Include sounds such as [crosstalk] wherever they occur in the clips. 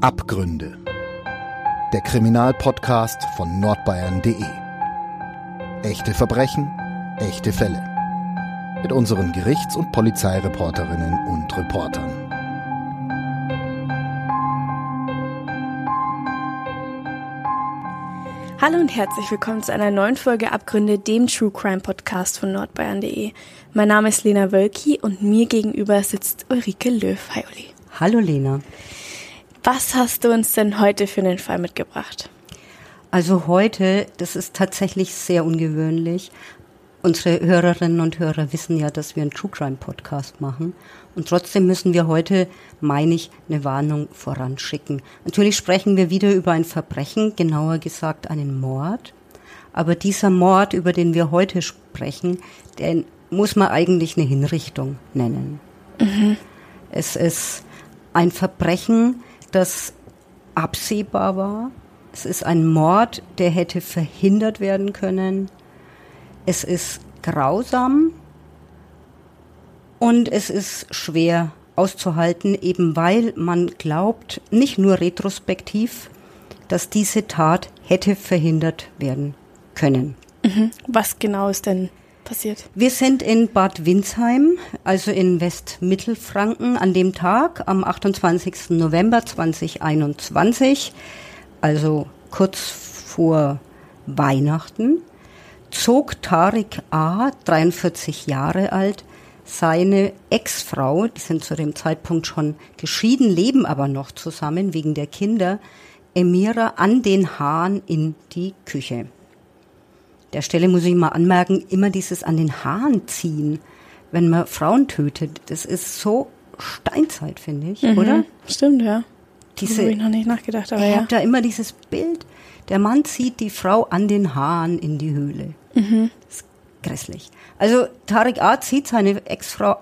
Abgründe. Der Kriminalpodcast von nordbayern.de. Echte Verbrechen, echte Fälle. Mit unseren Gerichts- und Polizeireporterinnen und Reportern. Hallo und herzlich willkommen zu einer neuen Folge Abgründe, dem True Crime Podcast von nordbayern.de. Mein Name ist Lena Wölki und mir gegenüber sitzt Ulrike Löw. Hi Uli. Hallo Lena. Was hast du uns denn heute für den Fall mitgebracht? Also heute, das ist tatsächlich sehr ungewöhnlich. Unsere Hörerinnen und Hörer wissen ja, dass wir einen True Crime Podcast machen. Und trotzdem müssen wir heute, meine ich, eine Warnung voranschicken. Natürlich sprechen wir wieder über ein Verbrechen, genauer gesagt einen Mord. Aber dieser Mord, über den wir heute sprechen, den muss man eigentlich eine Hinrichtung nennen. Mhm. Es ist ein Verbrechen, das absehbar war. Es ist ein Mord, der hätte verhindert werden können. Es ist grausam und es ist schwer auszuhalten, eben weil man glaubt, nicht nur retrospektiv, dass diese Tat hätte verhindert werden können. Mhm. Was genau ist denn passiert? Wir sind in Bad Windsheim, also in Westmittelfranken, an dem Tag, am 28. November 2021, also kurz vor Weihnachten, zog Tarik A., 43 Jahre alt, seine Ex-Frau, die sind zu dem Zeitpunkt schon geschieden, leben aber noch zusammen wegen der Kinder, Emira an den Hahn in die Küche der Stelle muss ich mal anmerken, immer dieses an den Haaren ziehen, wenn man Frauen tötet, das ist so Steinzeit, finde ich, mhm, oder? Stimmt, ja. Diese, habe ich noch nicht nachgedacht, aber ich ja. habe da immer dieses Bild, der Mann zieht die Frau an den Haaren in die Höhle. Mhm. Das ist grässlich. Also Tarek A. zieht seine Ex-Frau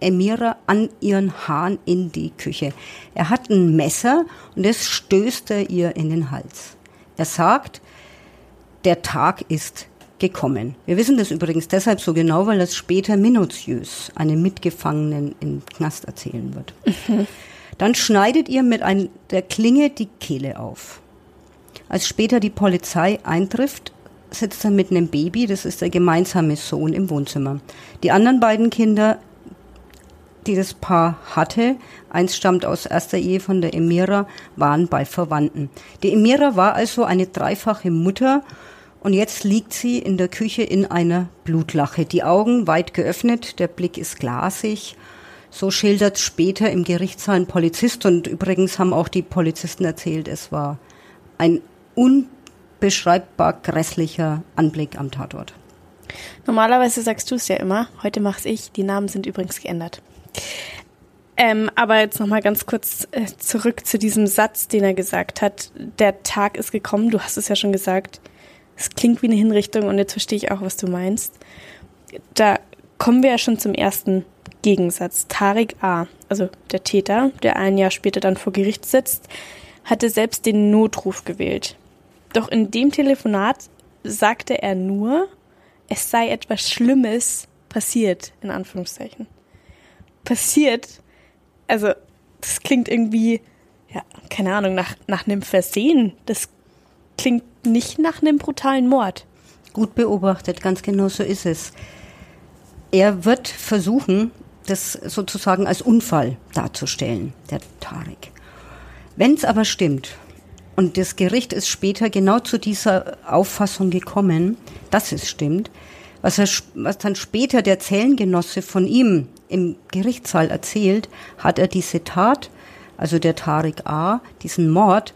Emira an ihren Haaren in die Küche. Er hat ein Messer und das stößt er ihr in den Hals. Er sagt, der Tag ist gekommen. Wir wissen das übrigens deshalb so genau, weil das später minutiös einem Mitgefangenen im Knast erzählen wird. Mhm. Dann schneidet ihr mit ein, der Klinge die Kehle auf. Als später die Polizei eintrifft, sitzt er mit einem Baby, das ist der gemeinsame Sohn im Wohnzimmer. Die anderen beiden Kinder, die das Paar hatte, eins stammt aus erster Ehe von der Emira, waren bei Verwandten. Die Emira war also eine dreifache Mutter und jetzt liegt sie in der Küche in einer Blutlache. Die Augen weit geöffnet, der Blick ist glasig. So schildert später im Gerichtssaal ein Polizist. Und übrigens haben auch die Polizisten erzählt, es war ein unbeschreibbar grässlicher Anblick am Tatort. Normalerweise sagst du es ja immer. Heute mach's ich. Die Namen sind übrigens geändert. Ähm, aber jetzt nochmal ganz kurz äh, zurück zu diesem Satz, den er gesagt hat. Der Tag ist gekommen. Du hast es ja schon gesagt. Es klingt wie eine Hinrichtung und jetzt verstehe ich auch, was du meinst. Da kommen wir ja schon zum ersten Gegensatz. Tarik A., also der Täter, der ein Jahr später dann vor Gericht sitzt, hatte selbst den Notruf gewählt. Doch in dem Telefonat sagte er nur, es sei etwas Schlimmes passiert, in Anführungszeichen. Passiert, also das klingt irgendwie, ja, keine Ahnung, nach, nach einem Versehen. Das klingt nicht nach einem brutalen Mord. Gut beobachtet, ganz genau so ist es. Er wird versuchen, das sozusagen als Unfall darzustellen, der Tarek. Wenn es aber stimmt, und das Gericht ist später genau zu dieser Auffassung gekommen, dass es stimmt, was, er, was dann später der Zellengenosse von ihm im Gerichtssaal erzählt, hat er diese Tat, also der Tarek A., diesen Mord,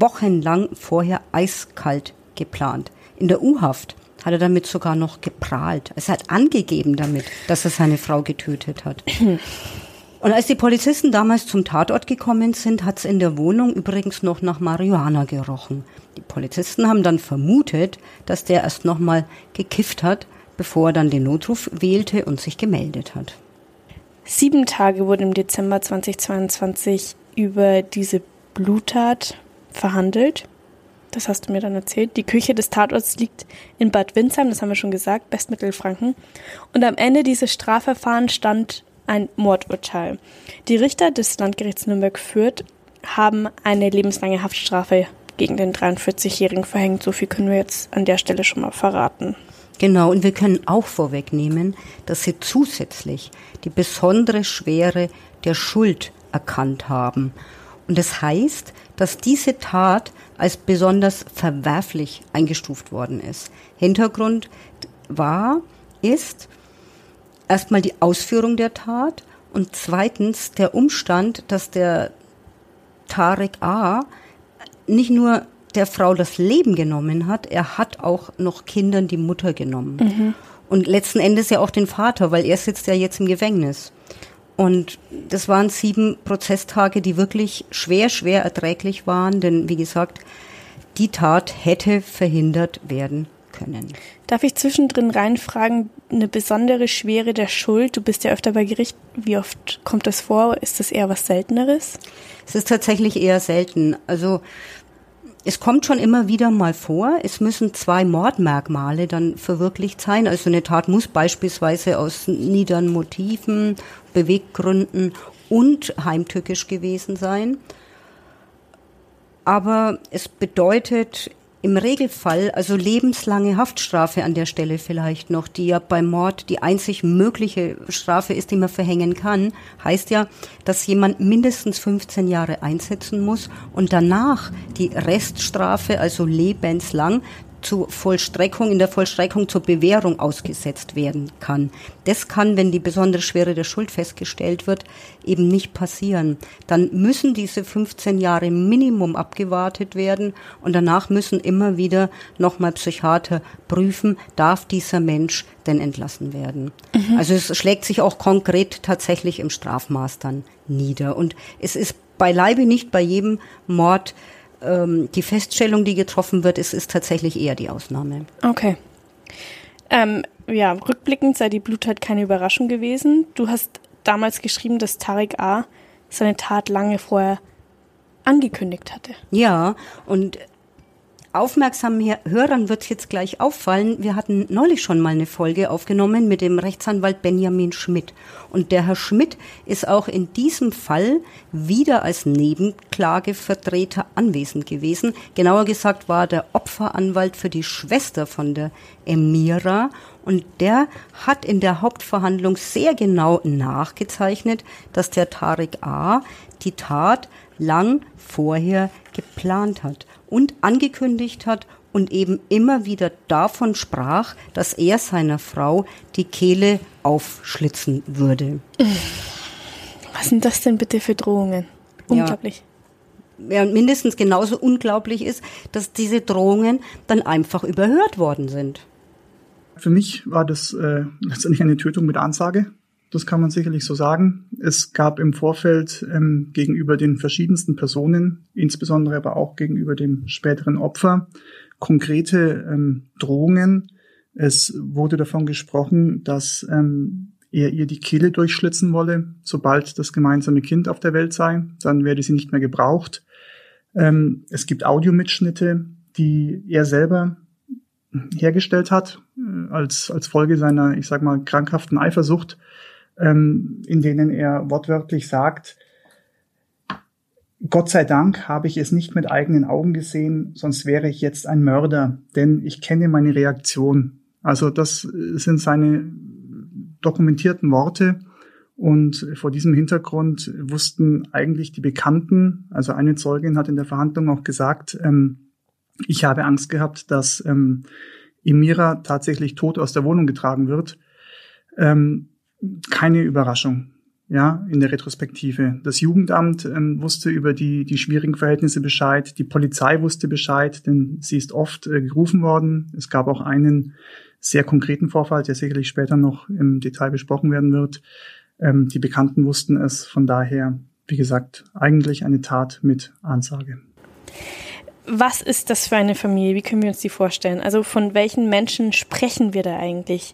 wochenlang vorher eiskalt geplant. In der U-Haft hat er damit sogar noch geprahlt. Es hat angegeben damit, dass er seine Frau getötet hat. Und als die Polizisten damals zum Tatort gekommen sind, hat es in der Wohnung übrigens noch nach Marihuana gerochen. Die Polizisten haben dann vermutet, dass der erst nochmal gekifft hat, bevor er dann den Notruf wählte und sich gemeldet hat. Sieben Tage wurde im Dezember 2022 über diese Bluttat verhandelt. Das hast du mir dann erzählt. Die Küche des Tatorts liegt in Bad Windsheim, das haben wir schon gesagt, Westmittelfranken. Und am Ende dieses Strafverfahrens stand ein Mordurteil. Die Richter des Landgerichts Nürnberg Fürth haben eine lebenslange Haftstrafe gegen den 43-Jährigen verhängt. So viel können wir jetzt an der Stelle schon mal verraten. Genau, und wir können auch vorwegnehmen, dass sie zusätzlich die besondere Schwere der Schuld erkannt haben. Und das heißt, dass diese Tat als besonders verwerflich eingestuft worden ist. Hintergrund war, ist erstmal die Ausführung der Tat und zweitens der Umstand, dass der Tarek A. nicht nur der Frau das Leben genommen hat, er hat auch noch Kindern die Mutter genommen. Mhm. Und letzten Endes ja auch den Vater, weil er sitzt ja jetzt im Gefängnis. Und das waren sieben Prozesstage, die wirklich schwer, schwer erträglich waren, denn wie gesagt, die Tat hätte verhindert werden können. Darf ich zwischendrin reinfragen, eine besondere Schwere der Schuld? Du bist ja öfter bei Gericht. Wie oft kommt das vor? Ist das eher was Selteneres? Es ist tatsächlich eher selten. Also es kommt schon immer wieder mal vor, es müssen zwei Mordmerkmale dann verwirklicht sein. Also eine Tat muss beispielsweise aus niederen Motiven, Beweggründen und heimtückisch gewesen sein. Aber es bedeutet im Regelfall, also lebenslange Haftstrafe an der Stelle vielleicht noch, die ja beim Mord die einzig mögliche Strafe ist, die man verhängen kann, heißt ja, dass jemand mindestens 15 Jahre einsetzen muss und danach die Reststrafe, also lebenslang, zur Vollstreckung, in der Vollstreckung zur Bewährung ausgesetzt werden kann. Das kann, wenn die besondere Schwere der Schuld festgestellt wird, eben nicht passieren. Dann müssen diese 15 Jahre Minimum abgewartet werden und danach müssen immer wieder nochmal Psychiater prüfen, darf dieser Mensch denn entlassen werden. Mhm. Also es schlägt sich auch konkret tatsächlich im Strafmaß dann nieder. Und es ist beileibe nicht bei jedem Mord ähm, die Feststellung, die getroffen wird, ist, ist tatsächlich eher die Ausnahme. Okay. Ähm, ja, rückblickend sei die Bluttat keine Überraschung gewesen. Du hast damals geschrieben, dass Tarek A. seine Tat lange vorher angekündigt hatte. Ja, und aufmerksamen Hörern wird jetzt gleich auffallen, wir hatten neulich schon mal eine Folge aufgenommen mit dem Rechtsanwalt Benjamin Schmidt. Und der Herr Schmidt ist auch in diesem Fall wieder als Nebenklagevertreter anwesend gewesen. Genauer gesagt war der Opferanwalt für die Schwester von der Emira und der hat in der Hauptverhandlung sehr genau nachgezeichnet, dass der Tarek A. die Tat lang vorher geplant hat und angekündigt hat und eben immer wieder davon sprach, dass er seiner Frau die Kehle aufschlitzen würde. Was sind das denn bitte für Drohungen? Unglaublich. Ja. ja, und mindestens genauso unglaublich ist, dass diese Drohungen dann einfach überhört worden sind. Für mich war das äh, letztendlich eine Tötung mit Ansage. Das kann man sicherlich so sagen. Es gab im Vorfeld ähm, gegenüber den verschiedensten Personen, insbesondere aber auch gegenüber dem späteren Opfer, konkrete ähm, Drohungen. Es wurde davon gesprochen, dass ähm, er ihr die Kehle durchschlitzen wolle, sobald das gemeinsame Kind auf der Welt sei. Dann werde sie nicht mehr gebraucht. Ähm, es gibt Audiomitschnitte, die er selber hergestellt hat, äh, als, als Folge seiner, ich sag mal, krankhaften Eifersucht ähm, in denen er wortwörtlich sagt, Gott sei Dank habe ich es nicht mit eigenen Augen gesehen, sonst wäre ich jetzt ein Mörder, denn ich kenne meine Reaktion. Also das sind seine dokumentierten Worte. Und vor diesem Hintergrund wussten eigentlich die Bekannten, also eine Zeugin hat in der Verhandlung auch gesagt, ähm, ich habe Angst gehabt, dass ähm, Emira tatsächlich tot aus der Wohnung getragen wird. Ähm, keine Überraschung, ja, in der Retrospektive. Das Jugendamt ähm, wusste über die, die schwierigen Verhältnisse Bescheid, die Polizei wusste Bescheid, denn sie ist oft äh, gerufen worden. Es gab auch einen sehr konkreten Vorfall, der sicherlich später noch im Detail besprochen werden wird. Ähm, die Bekannten wussten es, von daher, wie gesagt, eigentlich eine Tat mit Ansage. Was ist das für eine Familie? Wie können wir uns die vorstellen? Also von welchen Menschen sprechen wir da eigentlich?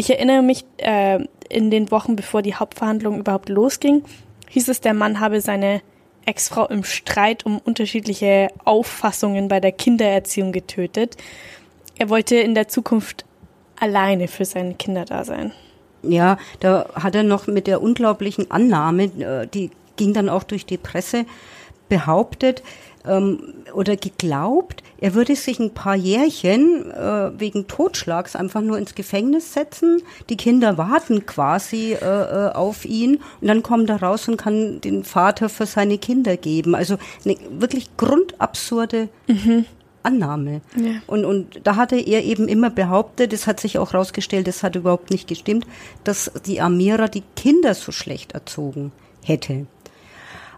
Ich erinnere mich, äh, in den Wochen, bevor die Hauptverhandlung überhaupt losging, hieß es, der Mann habe seine Ex-Frau im Streit um unterschiedliche Auffassungen bei der Kindererziehung getötet. Er wollte in der Zukunft alleine für seine Kinder da sein. Ja, da hat er noch mit der unglaublichen Annahme, äh, die ging dann auch durch die Presse, behauptet ähm, oder geglaubt, er würde sich ein paar Jährchen äh, wegen Totschlags einfach nur ins Gefängnis setzen. Die Kinder warten quasi äh, äh, auf ihn und dann kommt er raus und kann den Vater für seine Kinder geben. Also eine wirklich grundabsurde mhm. Annahme. Ja. Und, und da hatte er eben immer behauptet, es hat sich auch herausgestellt, das hat überhaupt nicht gestimmt, dass die Amira die Kinder so schlecht erzogen hätte.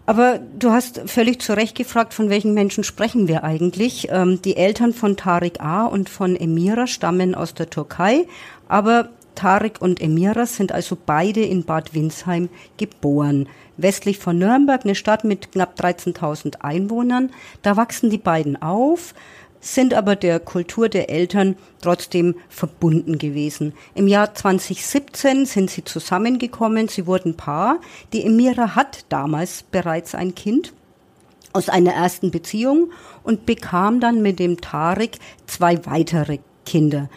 Aber du hast völlig zu Recht gefragt, von welchen Menschen sprechen wir eigentlich. Ähm, die Eltern von Tariq A. und von Emira stammen aus der Türkei, aber Tariq und Emira sind also beide in Bad Windsheim geboren. Westlich von Nürnberg, eine Stadt mit knapp 13.000 Einwohnern. Da wachsen die beiden auf sind aber der Kultur der Eltern trotzdem verbunden gewesen. Im Jahr 2017 sind sie zusammengekommen, sie wurden Paar. Die Emira hat damals bereits ein Kind aus einer ersten Beziehung und bekam dann mit dem Tarek zwei weitere Kinder.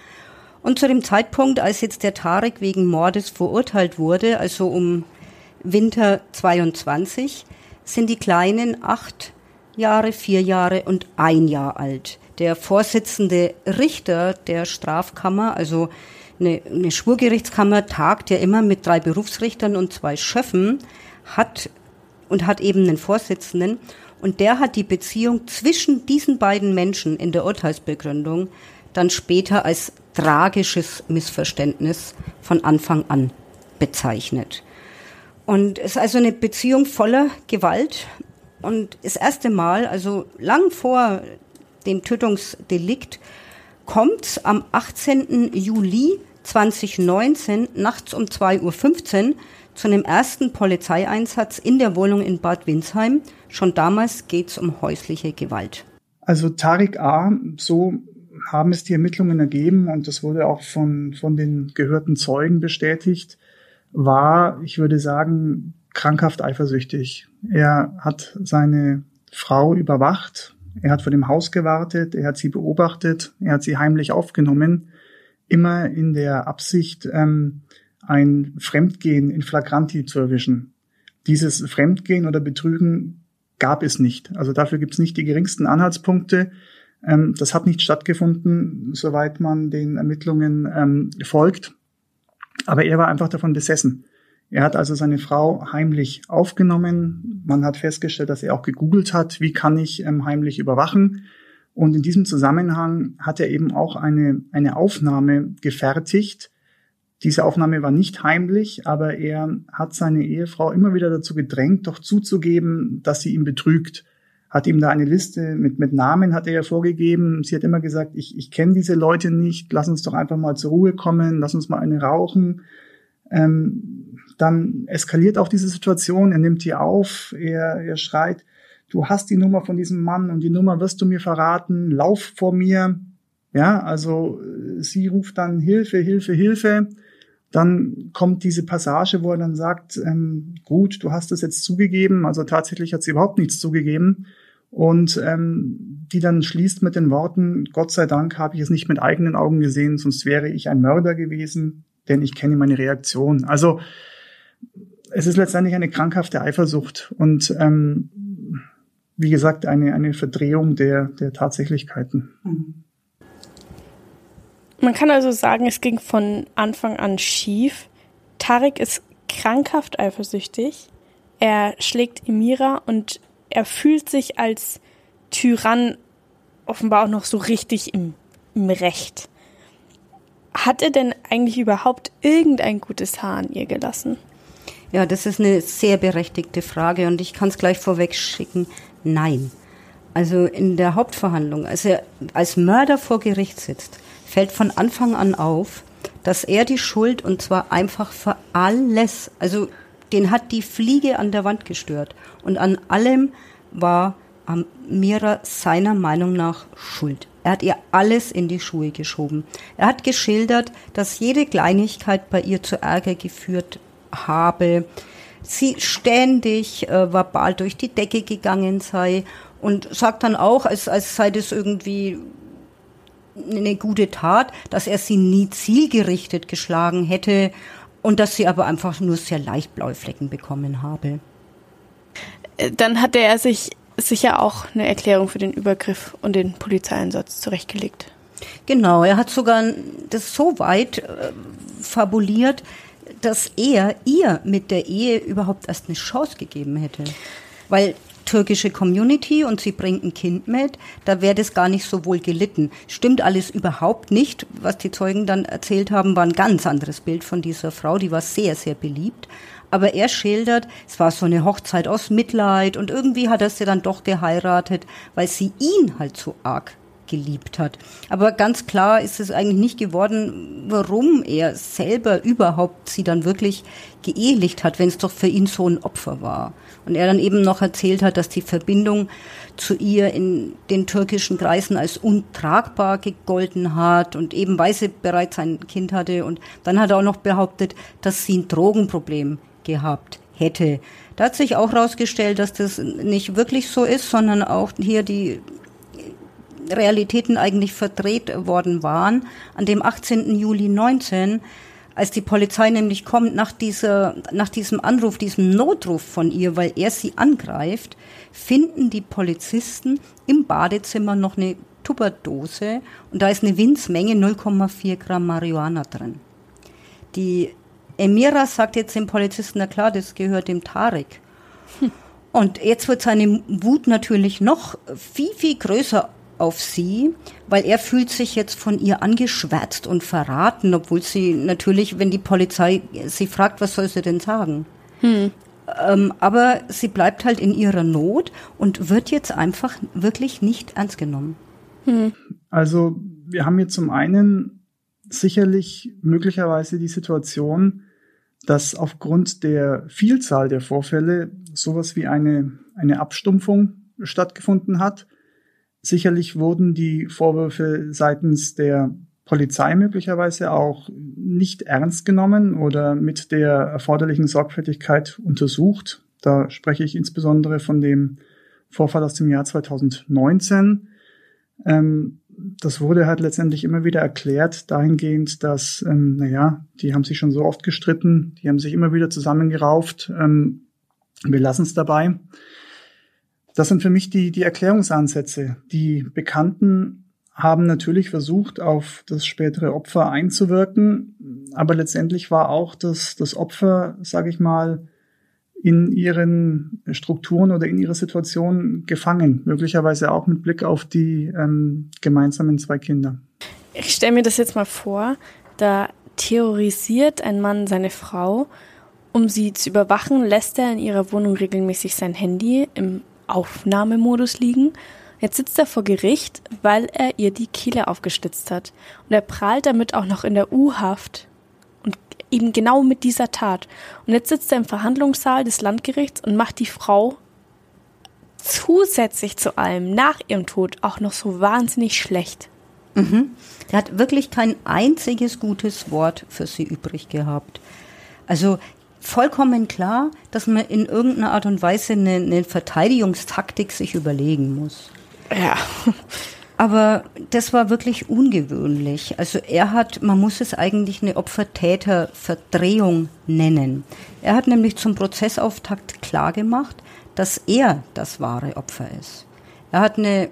Und zu dem Zeitpunkt, als jetzt der Tarek wegen Mordes verurteilt wurde, also um Winter 22, sind die Kleinen acht Jahre, vier Jahre und ein Jahr alt der Vorsitzende Richter der Strafkammer, also eine, eine Schwurgerichtskammer tagt ja immer mit drei Berufsrichtern und zwei Schöffen, hat und hat eben einen Vorsitzenden und der hat die Beziehung zwischen diesen beiden Menschen in der Urteilsbegründung dann später als tragisches Missverständnis von Anfang an bezeichnet. Und es ist also eine Beziehung voller Gewalt. Und das erste Mal, also lang vor dem Tötungsdelikt, kommt am 18. Juli 2019 nachts um 2.15 Uhr zu einem ersten Polizeieinsatz in der Wohnung in Bad Windsheim. Schon damals geht es um häusliche Gewalt. Also Tarik A., so haben es die Ermittlungen ergeben und das wurde auch von, von den gehörten Zeugen bestätigt, war, ich würde sagen, krankhaft eifersüchtig. Er hat seine Frau überwacht er hat vor dem Haus gewartet, er hat sie beobachtet, er hat sie heimlich aufgenommen, immer in der Absicht, ähm, ein Fremdgehen in Flagranti zu erwischen. Dieses Fremdgehen oder Betrügen gab es nicht. Also dafür gibt es nicht die geringsten Anhaltspunkte. Ähm, das hat nicht stattgefunden, soweit man den Ermittlungen ähm, folgt. Aber er war einfach davon besessen. Er hat also seine Frau heimlich aufgenommen. Man hat festgestellt, dass er auch gegoogelt hat, wie kann ich ähm, heimlich überwachen. Und in diesem Zusammenhang hat er eben auch eine, eine Aufnahme gefertigt. Diese Aufnahme war nicht heimlich, aber er hat seine Ehefrau immer wieder dazu gedrängt, doch zuzugeben, dass sie ihn betrügt. Hat ihm da eine Liste mit, mit Namen hat er ja vorgegeben. Sie hat immer gesagt, ich, ich kenne diese Leute nicht, lass uns doch einfach mal zur Ruhe kommen, lass uns mal eine rauchen. Ähm, dann eskaliert auch diese Situation, er nimmt die auf, er, er schreit, du hast die Nummer von diesem Mann und die Nummer wirst du mir verraten, lauf vor mir. Ja, also äh, sie ruft dann Hilfe, Hilfe, Hilfe. Dann kommt diese Passage, wo er dann sagt, ähm, gut, du hast es jetzt zugegeben, also tatsächlich hat sie überhaupt nichts zugegeben. Und ähm, die dann schließt mit den Worten, Gott sei Dank habe ich es nicht mit eigenen Augen gesehen, sonst wäre ich ein Mörder gewesen, denn ich kenne meine Reaktion. Also es ist letztendlich eine krankhafte Eifersucht und ähm, wie gesagt eine, eine Verdrehung der, der Tatsächlichkeiten. Man kann also sagen, es ging von Anfang an schief. Tarek ist krankhaft eifersüchtig. Er schlägt Emira und er fühlt sich als Tyrann offenbar auch noch so richtig im, im Recht. Hat er denn eigentlich überhaupt irgendein gutes Haar an ihr gelassen? Ja, das ist eine sehr berechtigte Frage und ich kann es gleich vorweg schicken. Nein. Also in der Hauptverhandlung, als er als Mörder vor Gericht sitzt, fällt von Anfang an auf, dass er die Schuld und zwar einfach für alles, also den hat die Fliege an der Wand gestört und an allem war Amira seiner Meinung nach schuld. Er hat ihr alles in die Schuhe geschoben. Er hat geschildert, dass jede Kleinigkeit bei ihr zu Ärger geführt habe, sie ständig äh, verbal durch die Decke gegangen sei und sagt dann auch, als, als sei das irgendwie eine gute Tat, dass er sie nie zielgerichtet geschlagen hätte und dass sie aber einfach nur sehr leicht blaue Flecken bekommen habe. Dann hatte er sich sicher auch eine Erklärung für den Übergriff und den Polizeieinsatz zurechtgelegt. Genau, er hat sogar das so weit äh, fabuliert, dass er ihr mit der Ehe überhaupt erst eine Chance gegeben hätte. Weil türkische Community und sie bringt ein Kind mit, da wäre das gar nicht so wohl gelitten. Stimmt alles überhaupt nicht. Was die Zeugen dann erzählt haben, war ein ganz anderes Bild von dieser Frau. Die war sehr, sehr beliebt. Aber er schildert, es war so eine Hochzeit aus Mitleid und irgendwie hat er sie dann doch geheiratet, weil sie ihn halt so arg geliebt hat. Aber ganz klar ist es eigentlich nicht geworden, warum er selber überhaupt sie dann wirklich geehelicht hat, wenn es doch für ihn so ein Opfer war. Und er dann eben noch erzählt hat, dass die Verbindung zu ihr in den türkischen Kreisen als untragbar gegolten hat und eben weil sie bereits ein Kind hatte. Und dann hat er auch noch behauptet, dass sie ein Drogenproblem gehabt hätte. Da hat sich auch herausgestellt, dass das nicht wirklich so ist, sondern auch hier die Realitäten eigentlich verdreht worden waren. An dem 18. Juli 19, als die Polizei nämlich kommt nach dieser, nach diesem Anruf, diesem Notruf von ihr, weil er sie angreift, finden die Polizisten im Badezimmer noch eine Tupperdose und da ist eine Winzmenge 0,4 Gramm Marihuana drin. Die Emira sagt jetzt dem Polizisten, na klar, das gehört dem Tarek. Hm. Und jetzt wird seine Wut natürlich noch viel, viel größer auf sie, weil er fühlt sich jetzt von ihr angeschwärzt und verraten, obwohl sie natürlich, wenn die Polizei sie fragt, was soll sie denn sagen? Hm. Ähm, aber sie bleibt halt in ihrer Not und wird jetzt einfach wirklich nicht ernst genommen. Hm. Also wir haben hier zum einen sicherlich möglicherweise die Situation, dass aufgrund der Vielzahl der Vorfälle sowas wie eine, eine Abstumpfung stattgefunden hat Sicherlich wurden die Vorwürfe seitens der Polizei möglicherweise auch nicht ernst genommen oder mit der erforderlichen Sorgfältigkeit untersucht. Da spreche ich insbesondere von dem Vorfall aus dem Jahr 2019. Ähm, das wurde halt letztendlich immer wieder erklärt, dahingehend, dass, ähm, naja, die haben sich schon so oft gestritten, die haben sich immer wieder zusammengerauft. Ähm, wir lassen es dabei. Das sind für mich die, die Erklärungsansätze. Die Bekannten haben natürlich versucht, auf das spätere Opfer einzuwirken, aber letztendlich war auch das, das Opfer, sage ich mal, in ihren Strukturen oder in ihrer Situation gefangen, möglicherweise auch mit Blick auf die ähm, gemeinsamen zwei Kinder. Ich stelle mir das jetzt mal vor, da terrorisiert ein Mann seine Frau, um sie zu überwachen, lässt er in ihrer Wohnung regelmäßig sein Handy im Aufnahmemodus liegen. Jetzt sitzt er vor Gericht, weil er ihr die Kehle aufgestitzt hat. Und er prahlt damit auch noch in der U-Haft. Und eben genau mit dieser Tat. Und jetzt sitzt er im Verhandlungssaal des Landgerichts und macht die Frau zusätzlich zu allem nach ihrem Tod auch noch so wahnsinnig schlecht. Mhm. Er hat wirklich kein einziges gutes Wort für sie übrig gehabt. Also vollkommen klar, dass man in irgendeiner Art und Weise eine, eine Verteidigungstaktik sich überlegen muss. Ja. [laughs] Aber das war wirklich ungewöhnlich. Also er hat, man muss es eigentlich eine Opfer-Täter-Verdrehung nennen. Er hat nämlich zum Prozessauftakt klargemacht, dass er das wahre Opfer ist. Er hat eine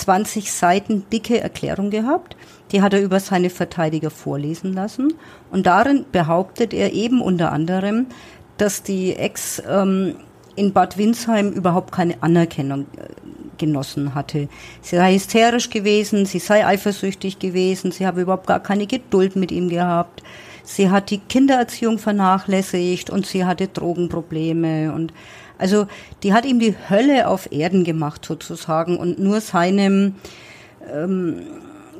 20 Seiten dicke Erklärung gehabt, die hat er über seine Verteidiger vorlesen lassen. Und darin behauptet er eben unter anderem, dass die Ex ähm, in Bad Windsheim überhaupt keine Anerkennung äh, genossen hatte. Sie sei hysterisch gewesen, sie sei eifersüchtig gewesen, sie habe überhaupt gar keine Geduld mit ihm gehabt. Sie hat die Kindererziehung vernachlässigt und sie hatte Drogenprobleme und also die hat ihm die Hölle auf Erden gemacht sozusagen und nur seinem ähm,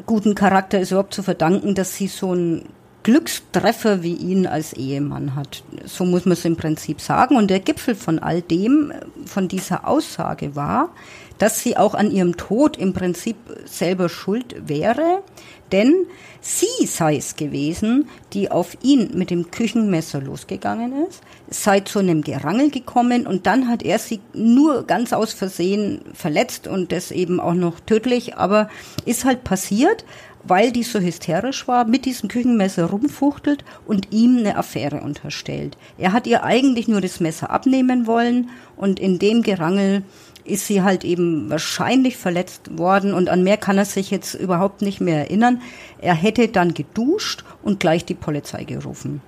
guten Charakter ist überhaupt zu verdanken, dass sie so einen Glückstreffer wie ihn als Ehemann hat. So muss man es im Prinzip sagen. Und der Gipfel von all dem, von dieser Aussage war, dass sie auch an ihrem Tod im Prinzip selber schuld wäre, denn sie sei es gewesen, die auf ihn mit dem Küchenmesser losgegangen ist, sei zu einem Gerangel gekommen und dann hat er sie nur ganz aus Versehen verletzt und das eben auch noch tödlich, aber ist halt passiert. weil die so hysterisch war, mit diesem Küchenmesser rumfuchtelt und ihm eine Affäre unterstellt. Er hat ihr eigentlich nur das Messer abnehmen wollen und in dem Gerangel ist sie halt eben wahrscheinlich verletzt worden und an mehr kann er sich jetzt überhaupt nicht mehr erinnern. Er hätte dann geduscht und gleich die Polizei gerufen.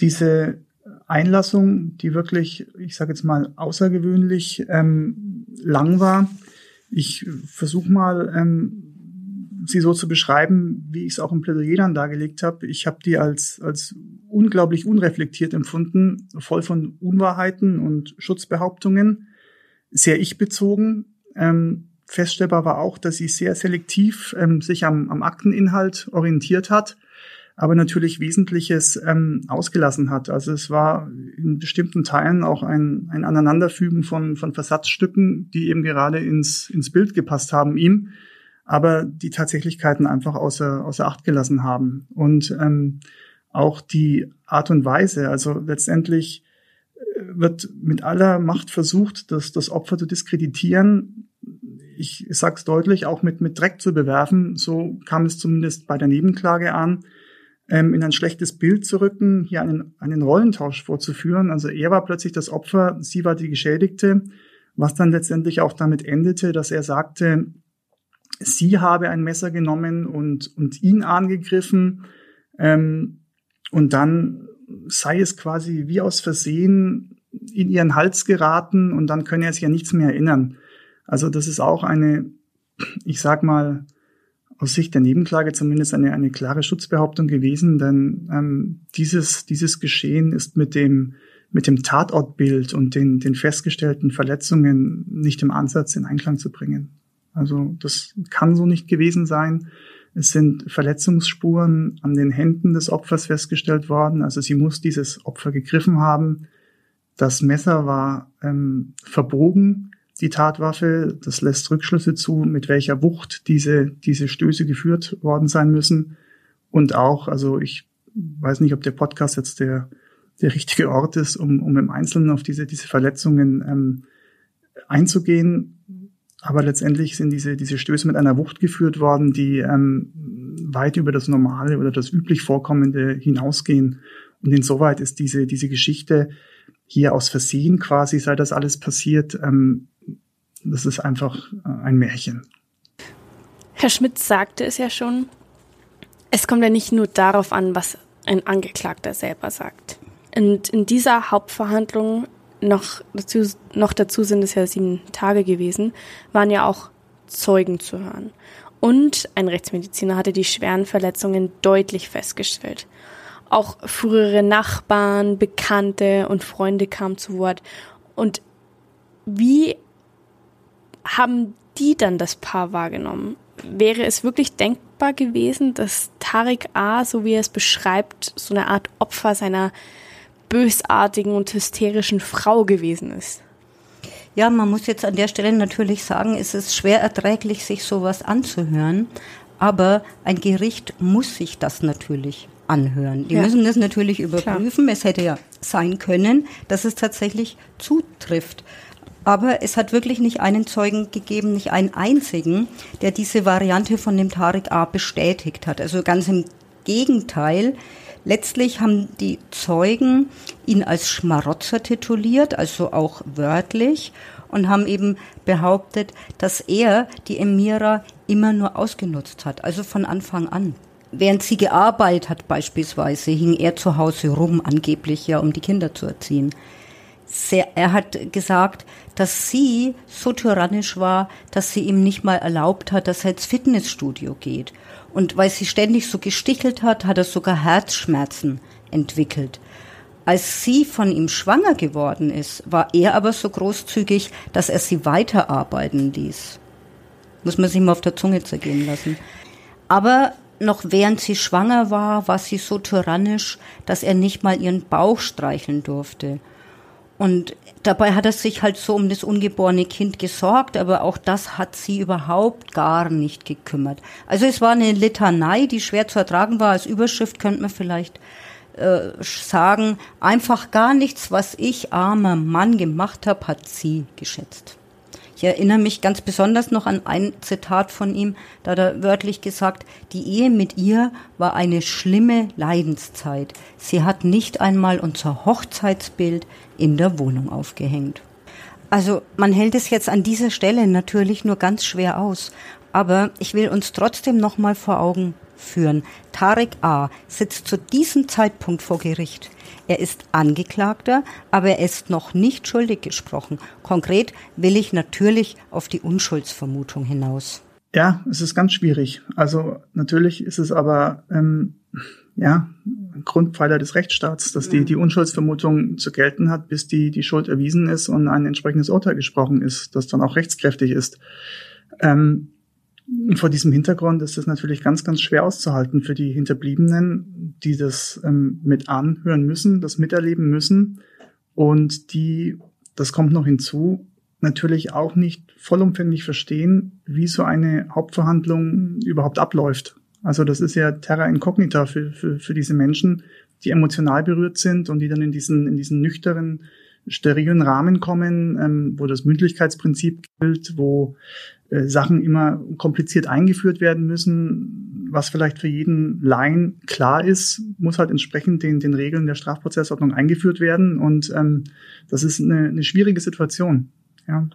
Diese Einlassung, die wirklich, ich sage jetzt mal, außergewöhnlich ähm, lang war. Ich versuche mal, ähm, sie so zu beschreiben, wie ich es auch im Plädoyer dann dargelegt habe. Ich habe die als, als unglaublich unreflektiert empfunden, voll von Unwahrheiten und Schutzbehauptungen, sehr ich-bezogen. Ähm, feststellbar war auch, dass sie sehr selektiv ähm, sich am, am Akteninhalt orientiert hat aber natürlich Wesentliches ähm, ausgelassen hat. Also es war in bestimmten Teilen auch ein, ein Aneinanderfügen von, von Versatzstücken, die eben gerade ins, ins Bild gepasst haben ihm, aber die Tatsächlichkeiten einfach außer, außer Acht gelassen haben. Und ähm, auch die Art und Weise, also letztendlich wird mit aller Macht versucht, das, das Opfer zu diskreditieren. Ich sage es deutlich, auch mit, mit Dreck zu bewerfen. So kam es zumindest bei der Nebenklage an ähm, in ein schlechtes Bild zu rücken, hier einen, einen Rollentausch vorzuführen. Also er war plötzlich das Opfer, sie war die Geschädigte, was dann letztendlich auch damit endete, dass er sagte, sie habe ein Messer genommen und, und ihn angegriffen. Ähm, und dann sei es quasi wie aus Versehen in ihren Hals geraten und dann könne er sich ja nichts mehr erinnern. Also das ist auch eine, ich sag mal, aus Sicht der Nebenklage zumindest eine, eine klare Schutzbehauptung gewesen, denn ähm, dieses, dieses Geschehen ist mit dem, mit dem Tatortbild und den, den festgestellten Verletzungen nicht im Ansatz in Einklang zu bringen. Also das kann so nicht gewesen sein. Es sind Verletzungsspuren an den Händen des Opfers festgestellt worden. Also sie muss dieses Opfer gegriffen haben. Das Messer war ähm, verbogen die Tatwaffe. Das lässt Rückschlüsse zu, mit welcher Wucht diese, diese Stöße geführt worden sein müssen. Und auch, also ich weiß nicht, ob der Podcast jetzt der, der richtige Ort ist, um, um im Einzelnen auf diese, diese Verletzungen ähm, einzugehen. Aber letztendlich sind diese, diese Stöße mit einer Wucht geführt worden, die ähm, weit über das Normale oder das üblich Vorkommende hinausgehen. Und insoweit ist diese, diese Geschichte hier aus Versehen quasi, sei das alles passiert, ähm, das ist einfach äh, ein Märchen. Herr Schmidt sagte es ja schon, es kommt ja nicht nur darauf an, was ein Angeklagter selber sagt. Und in dieser Hauptverhandlung, noch dazu, noch dazu sind es ja sieben Tage gewesen, waren ja auch Zeugen zu hören. Und ein Rechtsmediziner hatte die schweren Verletzungen deutlich festgestellt. Auch frühere Nachbarn, Bekannte und Freunde kamen zu Wort. Und wie haben die dann das Paar wahrgenommen? Wäre es wirklich denkbar gewesen, dass Tariq A., so wie er es beschreibt, so eine Art Opfer seiner bösartigen und hysterischen Frau gewesen ist? Ja, man muss jetzt an der Stelle natürlich sagen, es ist schwer erträglich, sich sowas anzuhören. Aber ein Gericht muss sich das natürlich anhören. Die ja. müssen das natürlich überprüfen. Klar. Es hätte ja sein können, dass es tatsächlich zutrifft. Aber es hat wirklich nicht einen Zeugen gegeben, nicht einen einzigen, der diese Variante von dem Tarek A bestätigt hat. Also ganz im Gegenteil. Letztlich haben die Zeugen ihn als Schmarotzer tituliert, also auch wörtlich, und haben eben behauptet, dass er die Emira immer nur ausgenutzt hat, also von Anfang an. Während sie gearbeitet hat beispielsweise, hing er zu Hause rum, angeblich ja, um die Kinder zu erziehen sehr, er hat gesagt, dass sie so tyrannisch war, dass sie ihm nicht mal erlaubt hat, dass er ins Fitnessstudio geht. Und weil sie ständig so gestichelt hat, hat er sogar Herzschmerzen entwickelt. Als sie von ihm schwanger geworden ist, war er aber so großzügig, dass er sie weiterarbeiten ließ. Muss man sich mal auf der Zunge zergehen lassen. Aber noch während sie schwanger war, war sie so tyrannisch, dass er nicht mal ihren Bauch streicheln durfte. Und dabei hat er sich halt so um das ungeborene Kind gesorgt, aber auch das hat sie überhaupt gar nicht gekümmert. Also es war eine Litanei, die schwer zu ertragen war. Als Überschrift könnte man vielleicht äh, sagen, einfach gar nichts, was ich, armer Mann, gemacht habe, hat sie geschätzt. Ich erinnere mich ganz besonders noch an ein Zitat von ihm, da hat er wörtlich gesagt, die Ehe mit ihr war eine schlimme Leidenszeit. Sie hat nicht einmal unser Hochzeitsbild in der Wohnung aufgehängt. Also man hält es jetzt an dieser Stelle natürlich nur ganz schwer aus, aber ich will uns trotzdem noch mal vor Augen führen. Tarek A. sitzt zu diesem Zeitpunkt vor Gericht. Er ist Angeklagter, aber er ist noch nicht schuldig gesprochen. Konkret will ich natürlich auf die Unschuldsvermutung hinaus. Ja, es ist ganz schwierig. Also natürlich ist es aber ähm, ja Grundpfeiler des Rechtsstaats, dass die die Unschuldsvermutung zu gelten hat, bis die die Schuld erwiesen ist und ein entsprechendes Urteil gesprochen ist, das dann auch rechtskräftig ist. Ähm, vor diesem Hintergrund ist es natürlich ganz, ganz schwer auszuhalten für die Hinterbliebenen, die das ähm, mit anhören müssen, das miterleben müssen und die, das kommt noch hinzu, natürlich auch nicht vollumfänglich verstehen, wie so eine Hauptverhandlung überhaupt abläuft. Also das ist ja Terra Incognita für, für, für diese Menschen, die emotional berührt sind und die dann in diesen, in diesen nüchteren, sterilen Rahmen kommen, ähm, wo das Mündlichkeitsprinzip gilt, wo äh, Sachen immer kompliziert eingeführt werden müssen, was vielleicht für jeden Laien klar ist, muss halt entsprechend den, den Regeln der Strafprozessordnung eingeführt werden. Und ähm, das ist eine, eine schwierige Situation. Ja,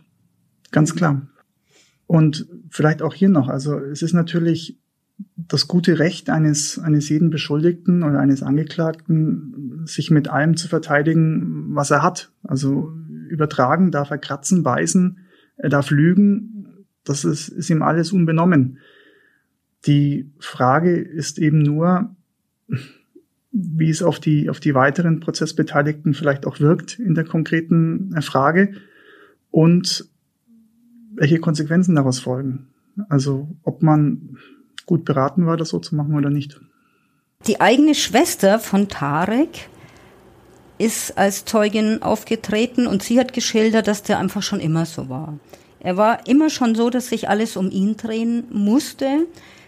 ganz klar. Und vielleicht auch hier noch, also es ist natürlich das gute Recht eines, eines jeden Beschuldigten oder eines Angeklagten, sich mit allem zu verteidigen, was er hat. Also übertragen darf er kratzen, beißen, er darf lügen, das ist, ist ihm alles unbenommen. Die Frage ist eben nur, wie es auf die, auf die weiteren Prozessbeteiligten vielleicht auch wirkt in der konkreten äh, Frage und welche Konsequenzen daraus folgen. Also ob man gut beraten war, das so zu machen oder nicht. Die eigene Schwester von Tarek ist als Zeugin aufgetreten und sie hat geschildert, dass der einfach schon immer so war. Er war immer schon so, dass sich alles um ihn drehen musste.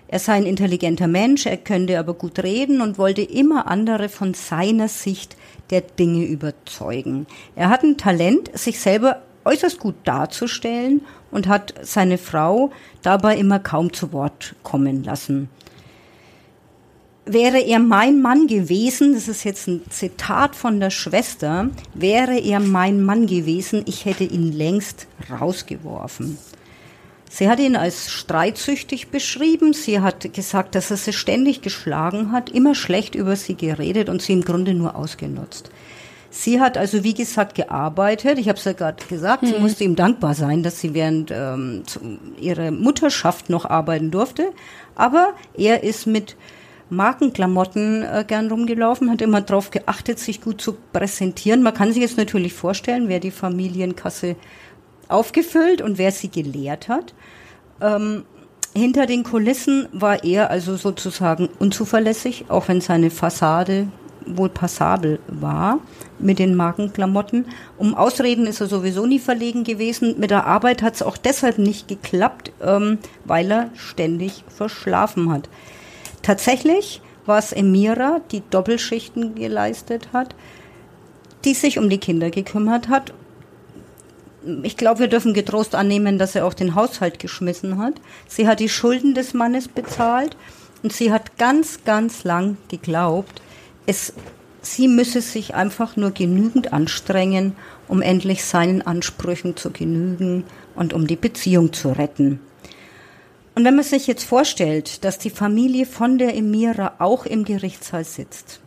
Er sei ein intelligenter Mensch, er könnte aber gut reden und wollte immer andere von seiner Sicht der Dinge überzeugen. Er hat ein Talent, sich selber äußerst gut darzustellen und hat seine Frau dabei immer kaum zu Wort kommen lassen wäre er mein Mann gewesen, das ist jetzt ein Zitat von der Schwester, wäre er mein Mann gewesen, ich hätte ihn längst rausgeworfen. Sie hat ihn als streitsüchtig beschrieben. Sie hat gesagt, dass er sie ständig geschlagen hat, immer schlecht über sie geredet und sie im Grunde nur ausgenutzt. Sie hat also, wie gesagt, gearbeitet. Ich habe es ja gerade gesagt, mhm. sie musste ihm dankbar sein, dass sie während ähm, ihrer Mutterschaft noch arbeiten durfte. Aber er ist mit Markenklamotten äh, gern rumgelaufen, hat immer darauf geachtet, sich gut zu präsentieren. Man kann sich jetzt natürlich vorstellen, wer die Familienkasse aufgefüllt und wer sie gelehrt hat. Ähm, hinter den Kulissen war er also sozusagen unzuverlässig, auch wenn seine Fassade wohl passabel war mit den Markenklamotten. Um Ausreden ist er sowieso nie verlegen gewesen. Mit der Arbeit hat es auch deshalb nicht geklappt, ähm, weil er ständig verschlafen hat. Tatsächlich war es Emira, die Doppelschichten geleistet hat, die sich um die Kinder gekümmert hat. Ich glaube, wir dürfen getrost annehmen, dass er auch den Haushalt geschmissen hat. Sie hat die Schulden des Mannes bezahlt und sie hat ganz, ganz lang geglaubt, es, sie müsse sich einfach nur genügend anstrengen, um endlich seinen Ansprüchen zu genügen und um die Beziehung zu retten. Und wenn man sich jetzt vorstellt, dass die Familie von der Emira auch im Gerichtssaal sitzt,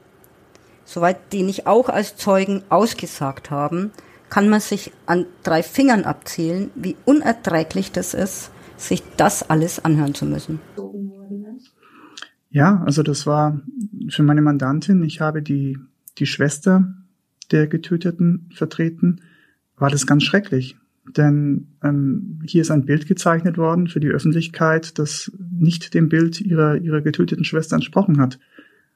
soweit die nicht auch als Zeugen ausgesagt haben, kann man sich an drei Fingern abzählen, wie unerträglich das ist, sich das alles anhören zu müssen. Ja, also das war für meine Mandantin, ich habe die, die Schwester der Getöteten vertreten, war das ganz schrecklich. Denn ähm, hier ist ein Bild gezeichnet worden für die Öffentlichkeit, das nicht dem Bild ihrer, ihrer getöteten Schwester entsprochen hat.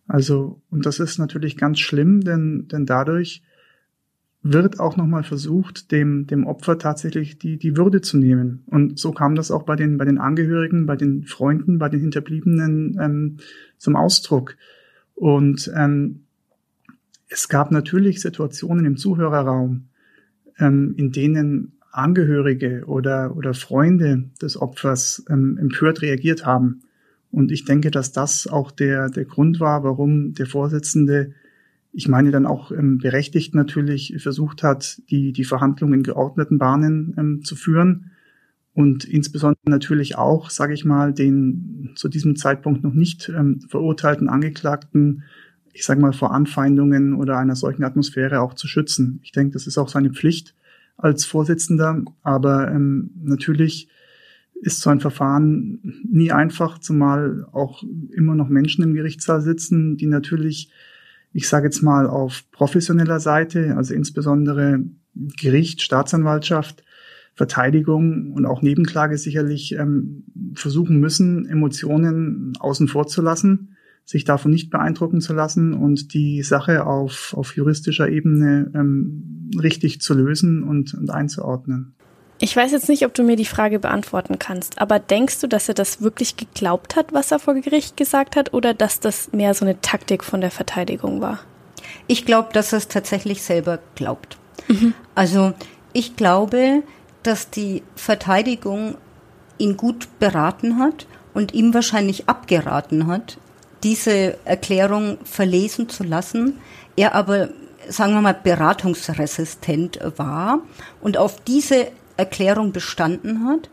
Also, und das ist natürlich ganz schlimm, denn, denn dadurch wird auch nochmal versucht, dem, dem Opfer tatsächlich die, die Würde zu nehmen. Und so kam das auch bei den, bei den Angehörigen, bei den Freunden, bei den Hinterbliebenen ähm, zum Ausdruck. Und ähm, es gab natürlich Situationen im Zuhörerraum, ähm, in denen Angehörige oder, oder Freunde des Opfers ähm, empört reagiert haben. Und ich denke, dass das auch der, der Grund war, warum der Vorsitzende, ich meine dann auch ähm, berechtigt natürlich, versucht hat, die, die Verhandlungen in geordneten Bahnen ähm, zu führen und insbesondere natürlich auch, sage ich mal, den zu diesem Zeitpunkt noch nicht ähm, verurteilten Angeklagten, ich sage mal, vor Anfeindungen oder einer solchen Atmosphäre auch zu schützen. Ich denke, das ist auch seine Pflicht als Vorsitzender, aber ähm, natürlich ist so ein Verfahren nie einfach, zumal auch immer noch Menschen im Gerichtssaal sitzen, die natürlich, ich sage jetzt mal, auf professioneller Seite, also insbesondere Gericht, Staatsanwaltschaft, Verteidigung und auch Nebenklage sicherlich ähm, versuchen müssen, Emotionen außen vor zu lassen, sich davon nicht beeindrucken zu lassen und die Sache auf, auf juristischer Ebene ähm, richtig zu lösen und, und einzuordnen. Ich weiß jetzt nicht, ob du mir die Frage beantworten kannst, aber denkst du, dass er das wirklich geglaubt hat, was er vor Gericht gesagt hat, oder dass das mehr so eine Taktik von der Verteidigung war? Ich glaube, dass er es tatsächlich selber glaubt. Mhm. Also ich glaube, dass die Verteidigung ihn gut beraten hat und ihm wahrscheinlich abgeraten hat, diese Erklärung verlesen zu lassen. Er aber, sagen wir mal, beratungsresistent war und auf diese Erklärung bestanden hat.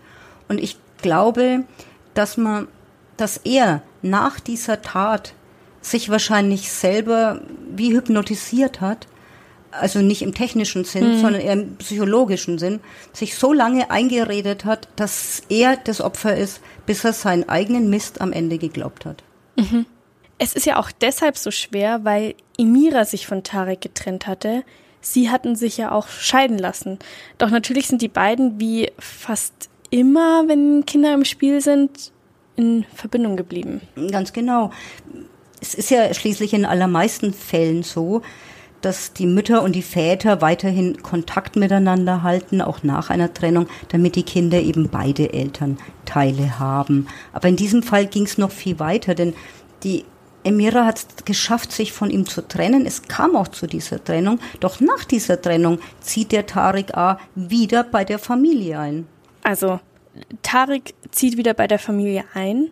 Und ich glaube, dass man, dass er nach dieser Tat sich wahrscheinlich selber wie hypnotisiert hat, also nicht im technischen Sinn, mhm. sondern eher im psychologischen Sinn, sich so lange eingeredet hat, dass er das Opfer ist, bis er seinen eigenen Mist am Ende geglaubt hat. Mhm. Es ist ja auch deshalb so schwer, weil Emira sich von Tarek getrennt hatte, sie hatten sich ja auch scheiden lassen. Doch natürlich sind die beiden wie fast immer, wenn Kinder im Spiel sind, in Verbindung geblieben. Ganz genau. Es ist ja schließlich in allermeisten Fällen so, dass die Mütter und die Väter weiterhin Kontakt miteinander halten, auch nach einer Trennung, damit die Kinder eben beide Elternteile haben. Aber in diesem Fall ging es noch viel weiter, denn die Emira hat es geschafft, sich von ihm zu trennen. Es kam auch zu dieser Trennung. Doch nach dieser Trennung zieht der Tariq A. wieder bei der Familie ein. Also, Tariq zieht wieder bei der Familie ein,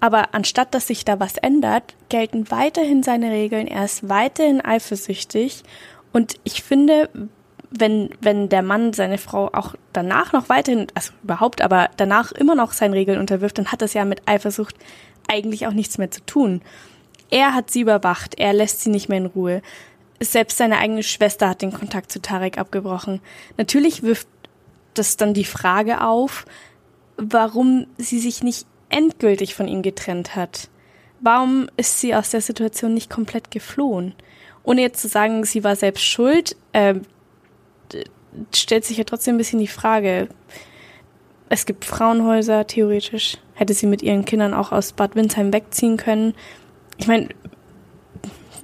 aber anstatt dass sich da was ändert, gelten weiterhin seine Regeln. Er ist weiterhin eifersüchtig. Und ich finde, wenn, wenn der Mann seine Frau auch danach noch weiterhin, also überhaupt, aber danach immer noch seinen Regeln unterwirft, dann hat das ja mit Eifersucht eigentlich auch nichts mehr zu tun. Er hat sie überwacht, er lässt sie nicht mehr in Ruhe. Selbst seine eigene Schwester hat den Kontakt zu Tarek abgebrochen. Natürlich wirft das dann die Frage auf, warum sie sich nicht endgültig von ihm getrennt hat. Warum ist sie aus der Situation nicht komplett geflohen? Ohne jetzt zu sagen, sie war selbst schuld, äh, stellt sich ja trotzdem ein bisschen die Frage. Es gibt Frauenhäuser, theoretisch. Hätte sie mit ihren Kindern auch aus Bad Windsheim wegziehen können ich meine,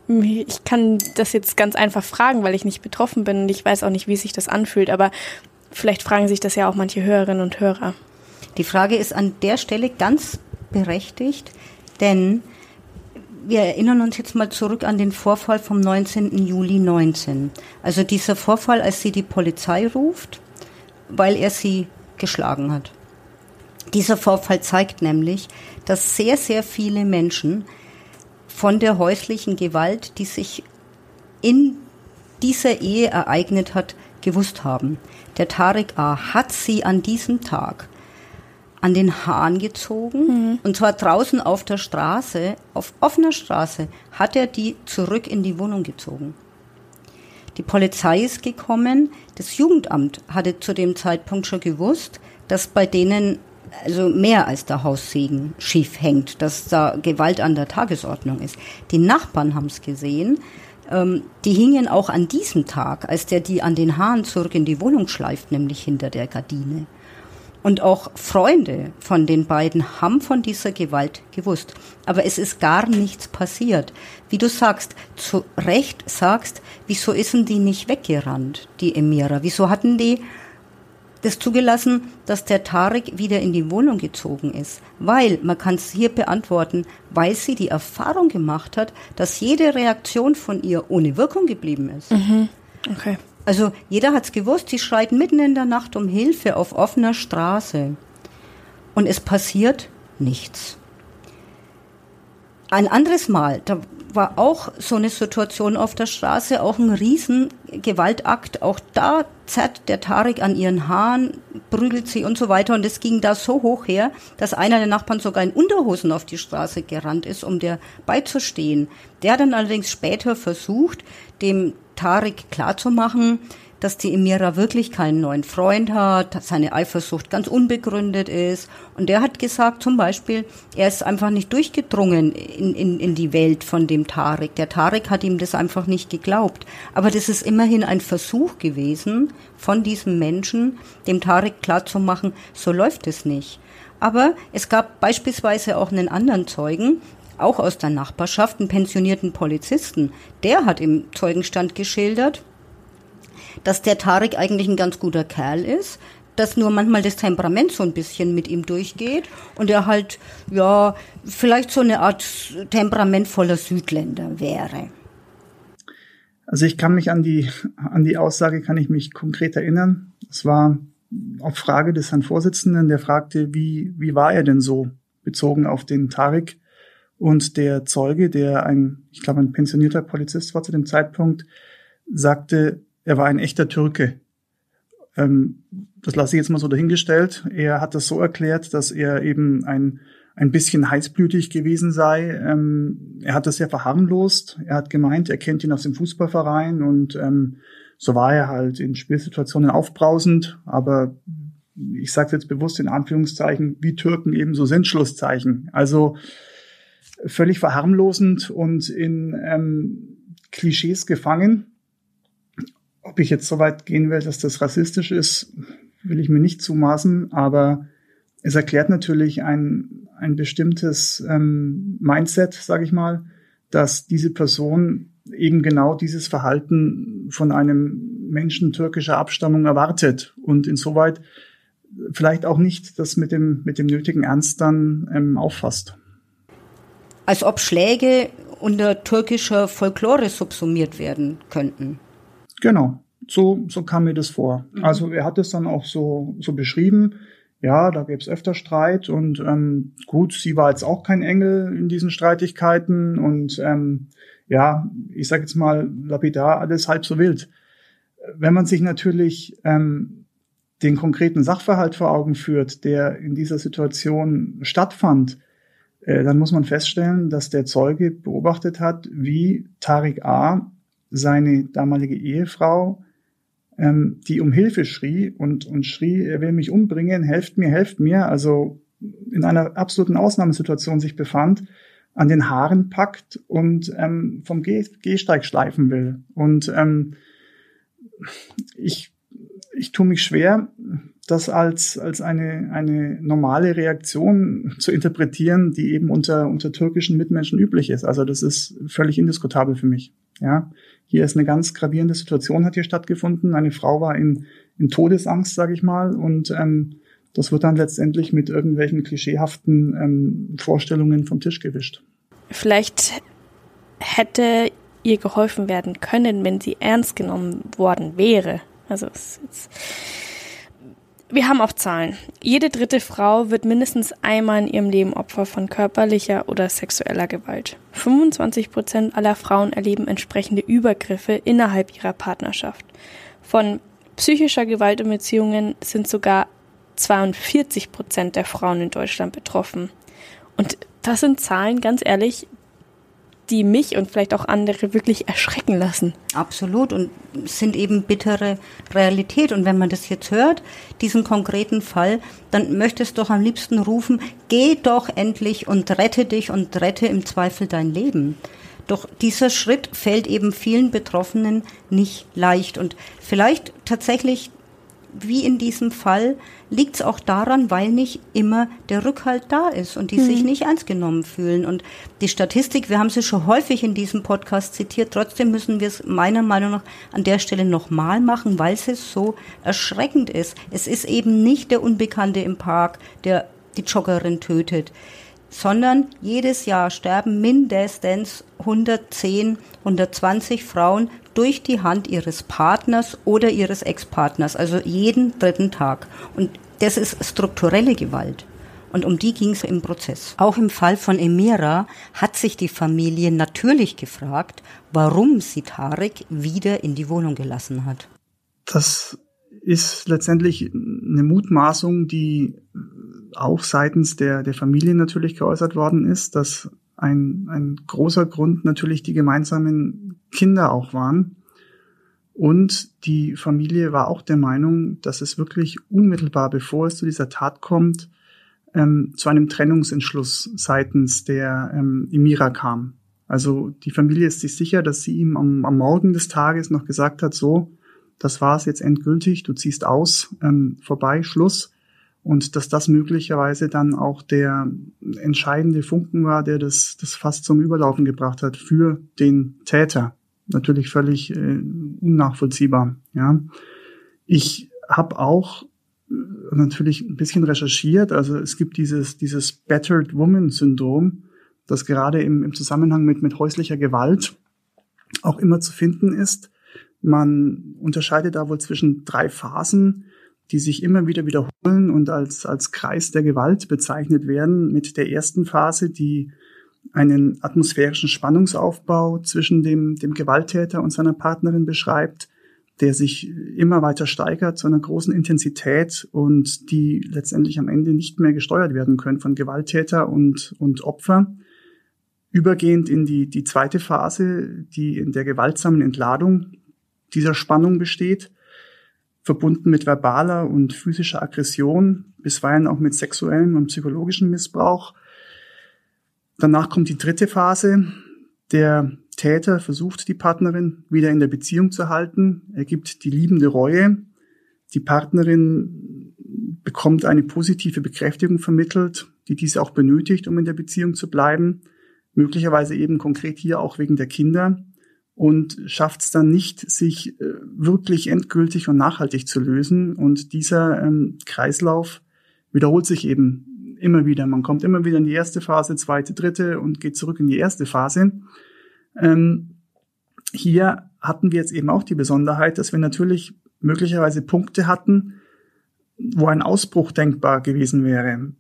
ich kann das jetzt ganz einfach fragen, weil ich nicht betroffen bin und ich weiß auch nicht, wie sich das anfühlt, aber vielleicht fragen sich das ja auch manche Hörerinnen und Hörer. Die Frage ist an der Stelle ganz berechtigt, denn wir erinnern uns jetzt mal zurück an den Vorfall vom 19. Juli 19. Also dieser Vorfall, als sie die Polizei ruft, weil er sie geschlagen hat. Dieser Vorfall zeigt nämlich, dass sehr, sehr viele Menschen von der häuslichen Gewalt, die sich in dieser Ehe ereignet hat, gewusst haben. Der Tarek A. hat sie an diesem Tag an den Hahn gezogen mhm. und zwar draußen auf der Straße, auf offener Straße, hat er die zurück in die Wohnung gezogen. Die Polizei ist gekommen, das Jugendamt hatte zu dem Zeitpunkt schon gewusst, dass bei denen also mehr als der Haussegen schief hängt, dass da Gewalt an der Tagesordnung ist. Die Nachbarn haben es gesehen. Ähm, die hingen auch an diesem Tag, als der die an den Haaren zurück in die Wohnung schleift, nämlich hinter der Gardine. Und auch Freunde von den beiden haben von dieser Gewalt gewusst. Aber es ist gar nichts passiert. Wie du sagst, zu Recht sagst, wieso ist denn die nicht weggerannt, die Emira? Wieso hatten die das zugelassen, dass der Tarek wieder in die Wohnung gezogen ist. Weil, man kann es hier beantworten, weil sie die Erfahrung gemacht hat, dass jede Reaktion von ihr ohne Wirkung geblieben ist. Mhm. Okay. Also jeder hat's gewusst, sie schreiten mitten in der Nacht um Hilfe auf offener Straße. Und es passiert nichts. Ein anderes Mal, da war auch so eine Situation auf der Straße, auch ein Riesengewaltakt. Auch da zerrt der Tarek an ihren Haaren, prügelt sie und so weiter. Und es ging da so hoch her, dass einer der Nachbarn sogar in Unterhosen auf die Straße gerannt ist, um der beizustehen. Der hat dann allerdings später versucht, dem Tarek klarzumachen, dass die Emira wirklich keinen neuen Freund hat, dass seine Eifersucht ganz unbegründet ist. Und er hat gesagt zum Beispiel, er ist einfach nicht durchgedrungen in, in, in die Welt von dem Tarek. Der Tarek hat ihm das einfach nicht geglaubt. Aber das ist immerhin ein Versuch gewesen von diesem Menschen, dem Tarek klarzumachen, so läuft es nicht. Aber es gab beispielsweise auch einen anderen Zeugen, auch aus der Nachbarschaft, einen pensionierten Polizisten. Der hat im Zeugenstand geschildert, dass der Tarek eigentlich ein ganz guter Kerl ist, dass nur manchmal das Temperament so ein bisschen mit ihm durchgeht und er halt, ja, vielleicht so eine Art temperamentvoller Südländer wäre. Also ich kann mich an die, an die Aussage, kann ich mich konkret erinnern. Es war auf Frage des Herrn Vorsitzenden, der fragte, wie, wie war er denn so bezogen auf den Tarek? Und der Zeuge, der ein, ich glaube, ein pensionierter Polizist war zu dem Zeitpunkt, sagte, er war ein echter Türke. Ähm, das lasse ich jetzt mal so dahingestellt. Er hat das so erklärt, dass er eben ein, ein bisschen heißblütig gewesen sei. Ähm, er hat das sehr verharmlost. Er hat gemeint, er kennt ihn aus dem Fußballverein und ähm, so war er halt in Spielsituationen aufbrausend, aber ich sage jetzt bewusst in Anführungszeichen, wie Türken eben so sind, Schlusszeichen. Also völlig verharmlosend und in ähm, Klischees gefangen. Ob ich jetzt so weit gehen will, dass das rassistisch ist, will ich mir nicht zumaßen, aber es erklärt natürlich ein, ein bestimmtes ähm, Mindset, sage ich mal, dass diese Person eben genau dieses Verhalten von einem Menschen türkischer Abstammung erwartet und insoweit vielleicht auch nicht das mit dem, mit dem nötigen Ernst dann ähm, auffasst. Als ob Schläge unter türkischer Folklore subsumiert werden könnten. Genau, so, so kam mir das vor. Mhm. Also er hat es dann auch so, so beschrieben. Ja, da gäbe es öfter Streit und ähm, gut, sie war jetzt auch kein Engel in diesen Streitigkeiten und ähm, ja, ich sage jetzt mal lapidar, alles halb so wild. Wenn man sich natürlich ähm, den konkreten Sachverhalt vor Augen führt, der in dieser Situation stattfand, äh, dann muss man feststellen, dass der Zeuge beobachtet hat, wie Tariq A seine damalige Ehefrau, ähm, die um Hilfe schrie und, und schrie, er will mich umbringen, helft mir, helft mir, also in einer absoluten Ausnahmesituation sich befand, an den Haaren packt und ähm, vom Geh Gehsteig schleifen will. Und ähm, ich, ich tue mich schwer, das als, als eine, eine normale Reaktion zu interpretieren, die eben unter, unter türkischen Mitmenschen üblich ist. Also das ist völlig indiskutabel für mich. Ja, hier ist eine ganz gravierende Situation hat hier stattgefunden. Eine Frau war in, in Todesangst, sage ich mal, und ähm, das wird dann letztendlich mit irgendwelchen klischeehaften ähm, Vorstellungen vom Tisch gewischt. Vielleicht hätte ihr geholfen werden können, wenn sie ernst genommen worden wäre. Also es, es, wir haben auch Zahlen. Jede dritte Frau wird mindestens einmal in ihrem Leben Opfer von körperlicher oder sexueller Gewalt. 25 Prozent aller Frauen erleben entsprechende Übergriffe innerhalb ihrer Partnerschaft. Von psychischer Gewalt in Beziehungen sind sogar 42 Prozent der Frauen in Deutschland betroffen. Und das sind Zahlen, ganz ehrlich, die mich und vielleicht auch andere wirklich erschrecken lassen. Absolut und sind eben bittere Realität. Und wenn man das jetzt hört, diesen konkreten Fall, dann möchte es doch am liebsten rufen, geh doch endlich und rette dich und rette im Zweifel dein Leben. Doch dieser Schritt fällt eben vielen Betroffenen nicht leicht. Und vielleicht tatsächlich wie in diesem Fall liegt es auch daran, weil nicht immer der Rückhalt da ist und die mhm. sich nicht ernst genommen fühlen. Und die Statistik, wir haben sie schon häufig in diesem Podcast zitiert, trotzdem müssen wir es meiner Meinung nach an der Stelle nochmal machen, weil es so erschreckend ist. Es ist eben nicht der Unbekannte im Park, der die Joggerin tötet. Sondern jedes Jahr sterben mindestens 110, 120 Frauen durch die Hand ihres Partners oder ihres Ex-Partners, also jeden dritten Tag. Und das ist strukturelle Gewalt. Und um die ging es im Prozess. Auch im Fall von Emira hat sich die Familie natürlich gefragt, warum sie Tarek wieder in die Wohnung gelassen hat. Das ist letztendlich eine Mutmaßung, die auch seitens der, der Familie natürlich geäußert worden ist, dass ein, ein großer Grund natürlich die gemeinsamen Kinder auch waren. Und die Familie war auch der Meinung, dass es wirklich unmittelbar, bevor es zu dieser Tat kommt, ähm, zu einem Trennungsentschluss seitens der ähm, Emira kam. Also die Familie ist sich sicher, dass sie ihm am, am Morgen des Tages noch gesagt hat, so, das war's jetzt endgültig, du ziehst aus, ähm, vorbei, Schluss. Und dass das möglicherweise dann auch der entscheidende Funken war, der das, das fast zum Überlaufen gebracht hat für den Täter. Natürlich völlig äh, unnachvollziehbar. Ja, ich habe auch äh, natürlich ein bisschen recherchiert. Also es gibt dieses dieses Battered Woman Syndrom, das gerade im, im Zusammenhang mit mit häuslicher Gewalt auch immer zu finden ist. Man unterscheidet da wohl zwischen drei Phasen, die sich immer wieder wiederholen und als, als Kreis der Gewalt bezeichnet werden, mit der ersten Phase, die einen atmosphärischen Spannungsaufbau zwischen dem, dem Gewalttäter und seiner Partnerin beschreibt, der sich immer weiter steigert zu einer großen Intensität und die letztendlich am Ende nicht mehr gesteuert werden können von Gewalttäter und, und Opfer. Übergehend in die, die zweite Phase, die in der gewaltsamen Entladung dieser Spannung besteht, verbunden mit verbaler und physischer Aggression, bisweilen auch mit sexuellem und psychologischem Missbrauch. Danach kommt die dritte Phase. Der Täter versucht, die Partnerin wieder in der Beziehung zu halten. Er gibt die liebende Reue. Die Partnerin bekommt eine positive Bekräftigung vermittelt, die diese auch benötigt, um in der Beziehung zu bleiben. Möglicherweise eben konkret hier auch wegen der Kinder und schafft es dann nicht, sich äh, wirklich endgültig und nachhaltig zu lösen. Und dieser ähm, Kreislauf wiederholt sich eben immer wieder. Man kommt immer wieder in die erste Phase, zweite, dritte und geht zurück in die erste Phase. Ähm, hier hatten wir jetzt eben auch die Besonderheit, dass wir natürlich möglicherweise Punkte hatten, wo ein Ausbruch denkbar gewesen wäre.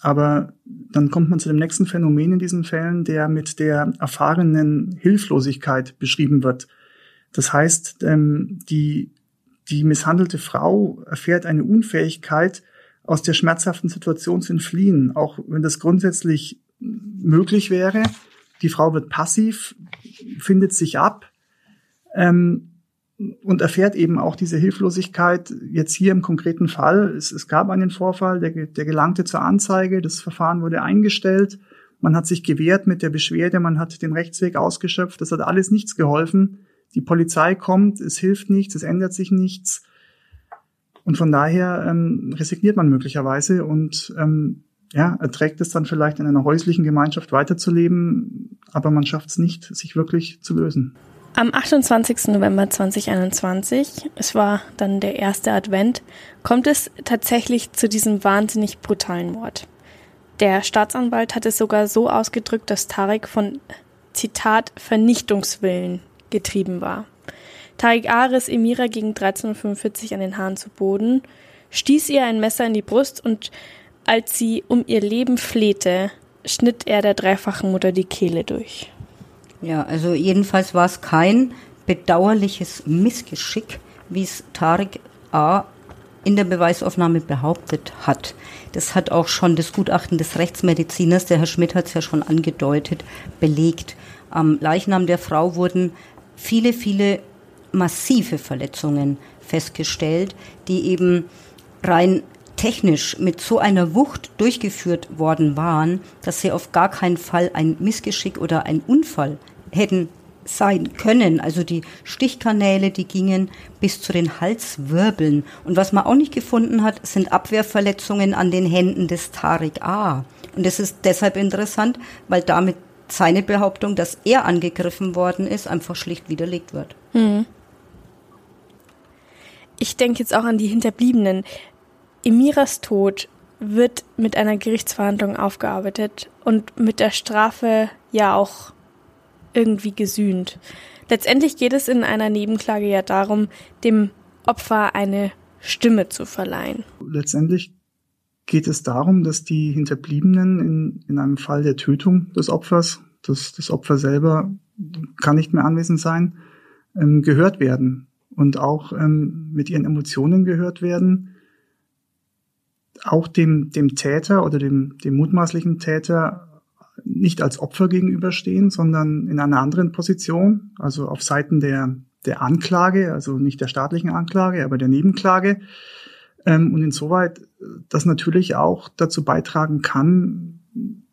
Aber dann kommt man zu dem nächsten Phänomen in diesen Fällen, der mit der erfahrenen Hilflosigkeit beschrieben wird. Das heißt, ähm, die, die misshandelte Frau erfährt eine Unfähigkeit, aus der schmerzhaften Situation zu entfliehen, auch wenn das grundsätzlich möglich wäre. Die Frau wird passiv, findet sich ab. Ähm, und erfährt eben auch diese Hilflosigkeit jetzt hier im konkreten Fall. Es, es gab einen Vorfall, der, der gelangte zur Anzeige, das Verfahren wurde eingestellt, man hat sich gewehrt mit der Beschwerde, man hat den Rechtsweg ausgeschöpft, das hat alles nichts geholfen. Die Polizei kommt, es hilft nichts, es ändert sich nichts. Und von daher ähm, resigniert man möglicherweise und ähm, ja, erträgt es dann vielleicht in einer häuslichen Gemeinschaft weiterzuleben, aber man schafft es nicht, sich wirklich zu lösen. Am 28. November 2021, es war dann der erste Advent, kommt es tatsächlich zu diesem wahnsinnig brutalen Mord. Der Staatsanwalt hat es sogar so ausgedrückt, dass Tarek von Zitat Vernichtungswillen getrieben war. Tarek A. riss Emira gegen 13.45 an den Haaren zu Boden, stieß ihr ein Messer in die Brust und als sie um ihr Leben flehte, schnitt er der dreifachen Mutter die Kehle durch. Ja, also jedenfalls war es kein bedauerliches Missgeschick, wie es Tarek A. in der Beweisaufnahme behauptet hat. Das hat auch schon das Gutachten des Rechtsmediziners, der Herr Schmidt hat es ja schon angedeutet, belegt. Am Leichnam der Frau wurden viele, viele massive Verletzungen festgestellt, die eben rein technisch mit so einer Wucht durchgeführt worden waren, dass sie auf gar keinen Fall ein Missgeschick oder ein Unfall hätten sein können. Also die Stichkanäle, die gingen bis zu den Halswirbeln. Und was man auch nicht gefunden hat, sind Abwehrverletzungen an den Händen des Tariq A. Und das ist deshalb interessant, weil damit seine Behauptung, dass er angegriffen worden ist, einfach schlicht widerlegt wird. Hm. Ich denke jetzt auch an die Hinterbliebenen. Emiras Tod wird mit einer Gerichtsverhandlung aufgearbeitet und mit der Strafe ja auch irgendwie gesühnt. Letztendlich geht es in einer Nebenklage ja darum, dem Opfer eine Stimme zu verleihen. Letztendlich geht es darum, dass die Hinterbliebenen in, in einem Fall der Tötung des Opfers, das, das Opfer selber kann nicht mehr anwesend sein, ähm, gehört werden und auch ähm, mit ihren Emotionen gehört werden, auch dem, dem Täter oder dem, dem mutmaßlichen Täter nicht als Opfer gegenüberstehen, sondern in einer anderen Position, also auf Seiten der, der Anklage, also nicht der staatlichen Anklage, aber der Nebenklage. Ähm, und insoweit das natürlich auch dazu beitragen kann,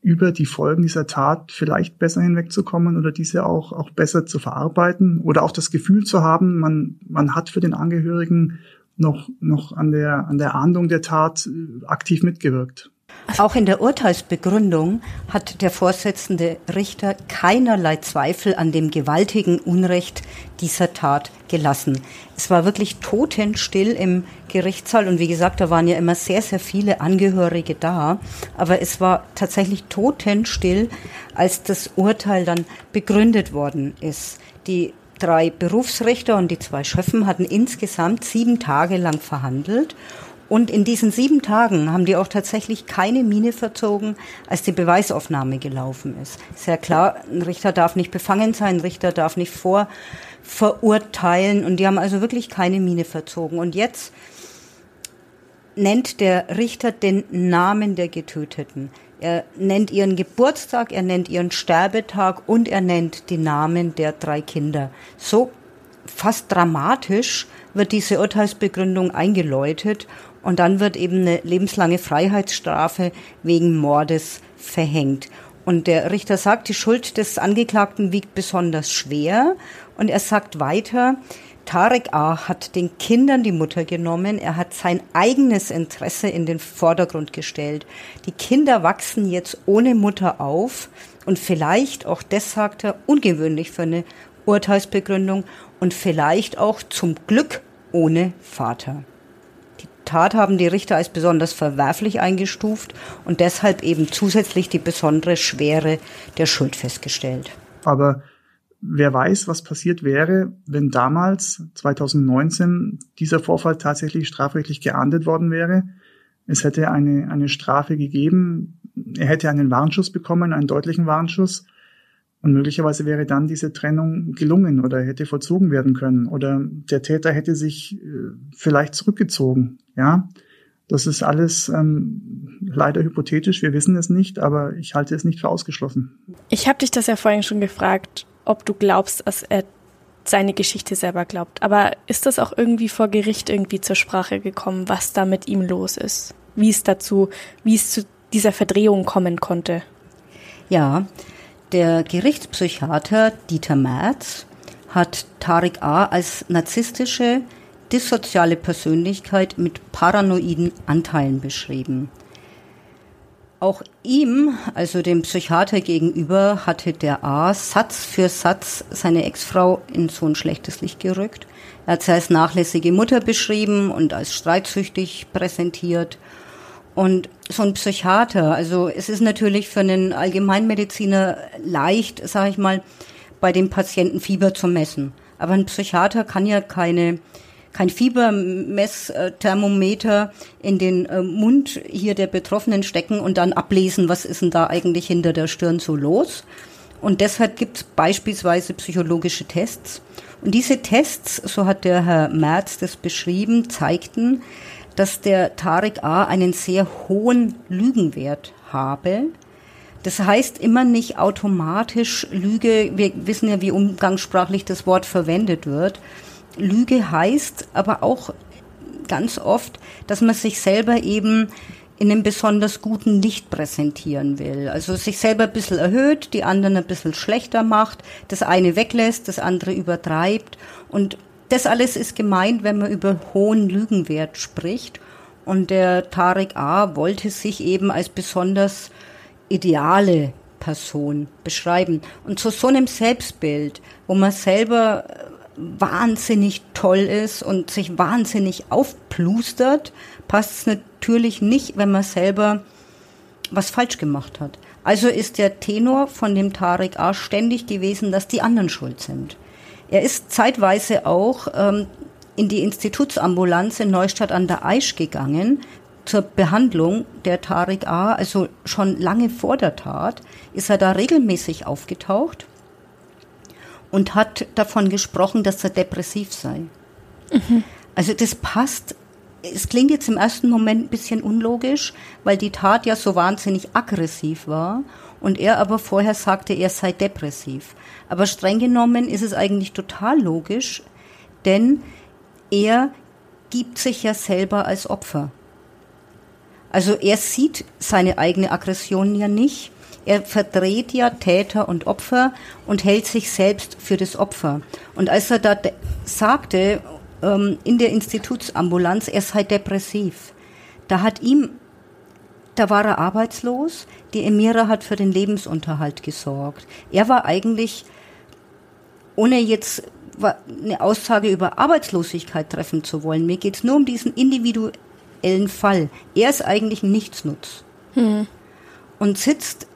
über die Folgen dieser Tat vielleicht besser hinwegzukommen oder diese auch, auch besser zu verarbeiten oder auch das Gefühl zu haben, man, man hat für den Angehörigen noch, noch an der, an der Ahndung der Tat äh, aktiv mitgewirkt. Auch in der Urteilsbegründung hat der Vorsitzende Richter keinerlei Zweifel an dem gewaltigen Unrecht dieser Tat gelassen. Es war wirklich totenstill im Gerichtssaal und wie gesagt, da waren ja immer sehr, sehr viele Angehörige da, aber es war tatsächlich totenstill, als das Urteil dann begründet worden ist. Die drei Berufsrichter und die zwei Schöffen hatten insgesamt sieben Tage lang verhandelt und in diesen sieben Tagen haben die auch tatsächlich keine Miene verzogen, als die Beweisaufnahme gelaufen ist. Sehr klar, ein Richter darf nicht befangen sein, ein Richter darf nicht vorverurteilen. Und die haben also wirklich keine Miene verzogen. Und jetzt nennt der Richter den Namen der Getöteten. Er nennt ihren Geburtstag, er nennt ihren Sterbetag und er nennt die Namen der drei Kinder. So fast dramatisch wird diese Urteilsbegründung eingeläutet und dann wird eben eine lebenslange Freiheitsstrafe wegen Mordes verhängt. Und der Richter sagt, die Schuld des Angeklagten wiegt besonders schwer. Und er sagt weiter, Tarek A. hat den Kindern die Mutter genommen. Er hat sein eigenes Interesse in den Vordergrund gestellt. Die Kinder wachsen jetzt ohne Mutter auf. Und vielleicht, auch das sagt er, ungewöhnlich für eine Urteilsbegründung. Und vielleicht auch zum Glück ohne Vater. Tat haben die Richter als besonders verwerflich eingestuft und deshalb eben zusätzlich die besondere Schwere der Schuld festgestellt. Aber wer weiß, was passiert wäre, wenn damals, 2019, dieser Vorfall tatsächlich strafrechtlich geahndet worden wäre. Es hätte eine, eine Strafe gegeben. Er hätte einen Warnschuss bekommen, einen deutlichen Warnschuss. Und möglicherweise wäre dann diese Trennung gelungen oder hätte vollzogen werden können oder der Täter hätte sich äh, vielleicht zurückgezogen. Ja, das ist alles ähm, leider hypothetisch. Wir wissen es nicht, aber ich halte es nicht für ausgeschlossen. Ich habe dich das ja vorhin schon gefragt, ob du glaubst, dass er seine Geschichte selber glaubt. Aber ist das auch irgendwie vor Gericht irgendwie zur Sprache gekommen, was da mit ihm los ist? Wie es dazu, wie es zu dieser Verdrehung kommen konnte? Ja, der Gerichtspsychiater Dieter Merz hat Tariq A. als narzisstische, dissoziale Persönlichkeit mit paranoiden Anteilen beschrieben. Auch ihm, also dem Psychiater gegenüber, hatte der A Satz für Satz seine Ex-Frau in so ein schlechtes Licht gerückt. Er hat sie als nachlässige Mutter beschrieben und als streitsüchtig präsentiert und so ein Psychiater, also es ist natürlich für einen Allgemeinmediziner leicht, sage ich mal, bei dem Patienten Fieber zu messen. Aber ein Psychiater kann ja keine kein Fiebermessthermometer in den äh, Mund hier der Betroffenen stecken und dann ablesen, was ist denn da eigentlich hinter der Stirn so los. Und deshalb gibt es beispielsweise psychologische Tests. Und diese Tests, so hat der Herr Merz das beschrieben, zeigten, dass der Tarek A. einen sehr hohen Lügenwert habe. Das heißt immer nicht automatisch Lüge. Wir wissen ja, wie umgangssprachlich das Wort verwendet wird. Lüge heißt aber auch ganz oft, dass man sich selber eben in einem besonders guten Licht präsentieren will. Also sich selber ein bisschen erhöht, die anderen ein bisschen schlechter macht, das eine weglässt, das andere übertreibt. Und das alles ist gemeint, wenn man über hohen Lügenwert spricht. Und der Tarek A. wollte sich eben als besonders ideale Person beschreiben. Und zu so einem Selbstbild, wo man selber wahnsinnig toll ist und sich wahnsinnig aufplustert, passt es natürlich nicht, wenn man selber was falsch gemacht hat. Also ist der Tenor von dem Tarek A. ständig gewesen, dass die anderen schuld sind. Er ist zeitweise auch ähm, in die Institutsambulanz in Neustadt an der Aisch gegangen zur Behandlung der Tarek A. Also schon lange vor der Tat ist er da regelmäßig aufgetaucht und hat davon gesprochen, dass er depressiv sei. Mhm. Also das passt. Es klingt jetzt im ersten Moment ein bisschen unlogisch, weil die Tat ja so wahnsinnig aggressiv war und er aber vorher sagte, er sei depressiv. Aber streng genommen ist es eigentlich total logisch, denn er gibt sich ja selber als Opfer. Also er sieht seine eigene Aggression ja nicht. Er verdreht ja Täter und Opfer und hält sich selbst für das Opfer. Und als er da sagte ähm, in der Institutsambulanz, er sei depressiv, da hat ihm, da war er arbeitslos, die Emira hat für den Lebensunterhalt gesorgt. Er war eigentlich, ohne jetzt eine Aussage über Arbeitslosigkeit treffen zu wollen, mir geht es nur um diesen individuellen Fall. Er ist eigentlich ein Nichtsnutz. Hm. Und sitzt